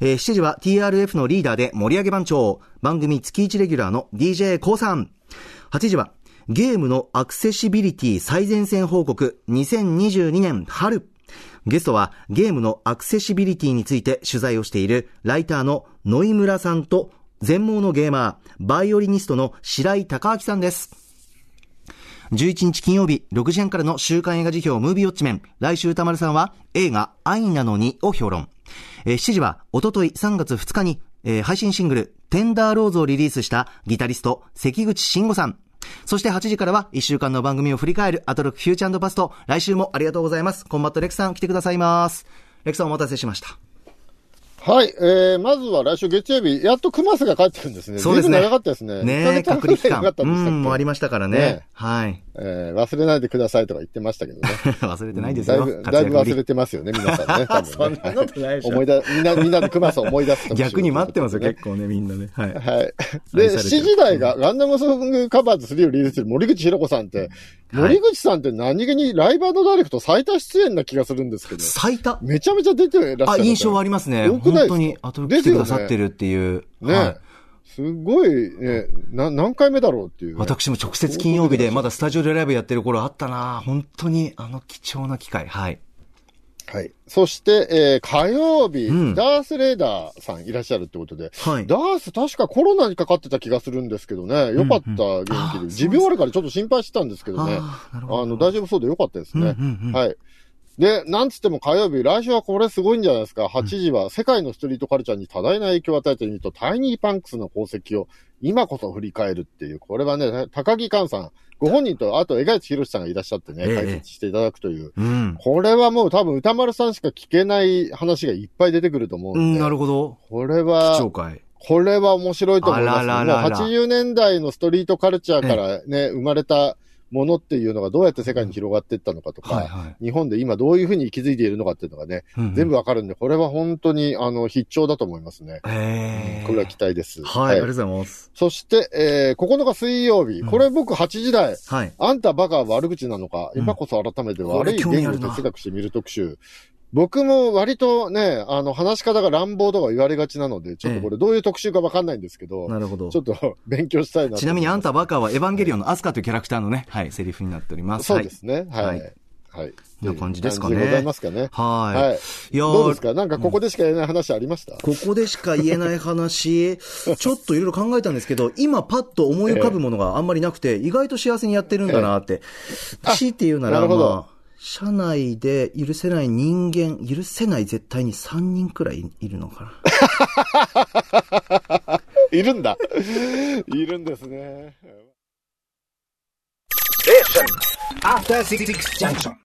Speaker 2: えー7時は TRF のリーダーで盛り上げ番長、番組月1レギュラーの d j k o さん。8時はゲームのアクセシビリティ最前線報告2022年春。ゲストはゲームのアクセシビリティについて取材をしているライターの野井村さんと全盲のゲーマー、バイオリニストの白井隆明さんです。11日金曜日、6時半からの週刊映画辞表ムービーウォッチメン。来週歌丸さんは映画愛なのにを評論。えー7時は、おととい3月2日にえー配信シングル、テンダーローズをリリースしたギタリスト、関口慎吾さん。そして8時からは1週間の番組を振り返るアトロックフューチャーパスト。来週もありがとうございます。コンバットレクさん来てくださいます。レクさんお待たせしました。
Speaker 3: はい、えー、まずは来週月曜日、やっと熊瀬が帰ってくるんですね。
Speaker 2: そうですね
Speaker 3: 長かったですね。
Speaker 2: ねえ、
Speaker 3: 1ヶ
Speaker 2: 隔離期間。うんもうありましたからね。
Speaker 3: ね
Speaker 2: はい。
Speaker 3: えー忘れないでくださいとか言ってましたけどね。
Speaker 2: 忘れてないですよ。
Speaker 3: だいぶ、だいぶ忘れてますよね、皆さんね。多分ね
Speaker 2: そんなことないでしょ
Speaker 3: 思い出、みんな、みんなで熊瀬を思い出す特集
Speaker 2: 逆に待ってますよ、
Speaker 3: ね
Speaker 2: 結構ね、みんなね。はい。
Speaker 3: はい。で、
Speaker 2: 愛されてる
Speaker 3: 7時台がランダムソングカバーズ3をリリースする森口博子さんって、
Speaker 2: はい
Speaker 3: 森口さんって何気にライブダイレクト最多出演な気がするんですけど、
Speaker 2: 最多
Speaker 3: めちゃめちゃ出てらっしゃる。
Speaker 2: あ、印象はありますね。
Speaker 3: 多くないですか
Speaker 2: 本当に、あと来てくださってるっていう。
Speaker 3: ね、
Speaker 2: はい
Speaker 3: すごいね、な、何回目だろうっていうね、
Speaker 2: 私も直接金曜日で、まだスタジオでライブやってる頃あったな本当に、あの貴重な機会。はい。
Speaker 3: はい。そして、えー火曜日、
Speaker 2: うん
Speaker 3: ダースレーダーさんいらっしゃるってことで、
Speaker 2: はい。
Speaker 3: ダース確かコロナにかかってた気がするんですけどね。よかった、元気で。
Speaker 2: あー
Speaker 3: 持病あるからちょっと心配してたんですけどね。
Speaker 2: あ
Speaker 3: あの、大丈夫そうでよかったですね。
Speaker 2: うんうんうん
Speaker 3: はい。で、なんつっても火曜日、来週はこれすごいんじゃないですか。8時は世界のストリートカルチャーに多大な影響を与えているユニット、タイニーパンクスの功績を今こそ振り返るっていう、これはね、高木寛さん、ご本人と、あと、江川博さんがいらっしゃってね、
Speaker 2: ええ
Speaker 3: 解説していただくという。
Speaker 2: うん。
Speaker 3: これはもう多分歌丸さんしか聞けない話がいっぱい出てくると思う
Speaker 2: うんん、
Speaker 3: で。
Speaker 2: なるほど。
Speaker 3: これは。これは面白いと思います。
Speaker 2: あらららら
Speaker 3: もう80年代のストリートカルチャーからね、生まれたものっていうのがどうやって世界に広がっていったのかとか、
Speaker 2: はいはい。
Speaker 3: 日本で今どういうふうに息づいているのかっていうのがね、
Speaker 2: うんうん
Speaker 3: 全部わかるんで、これは本当に、あの、必聴だと思いますね。これは期待です。
Speaker 2: はい、ありがとうございます。
Speaker 3: そして、えー、9日水曜日、これ僕8時台、
Speaker 2: はい。
Speaker 3: あんたバカは悪口なのか、
Speaker 2: うん
Speaker 3: 今こそ改めて悪い言語を哲学してみる特集。僕も割とね、あの、話し方が乱暴とか言われがちなので、ちょっとこれどういう特集かわかんないんですけど、
Speaker 2: なるほど
Speaker 3: ち。ょっと勉強したいなと
Speaker 2: ちなみにあん
Speaker 3: た
Speaker 2: たバカはエヴァンゲリオンのアスカというキャラクターのね、はい、セリフになっております。
Speaker 3: そうですね。はい。
Speaker 2: は
Speaker 3: はいい。はい。
Speaker 2: な感じですかね
Speaker 3: ございますかね。
Speaker 2: はい。
Speaker 3: はい。
Speaker 2: いやー
Speaker 3: どうですか？なんかここでしか言えない話ありました、
Speaker 2: ここでしか言えない話、ちょっといろいろ考えたんですけど、今パッと思い浮かぶものがあんまりなくて、意外と幸せにやってるんだなって。強いて言うなら、
Speaker 3: なるほど
Speaker 2: まあ、社内で許せない人間、許せない絶対に3人くらいいるのかな。
Speaker 3: いるんだ。いるんですね。
Speaker 4: Junction.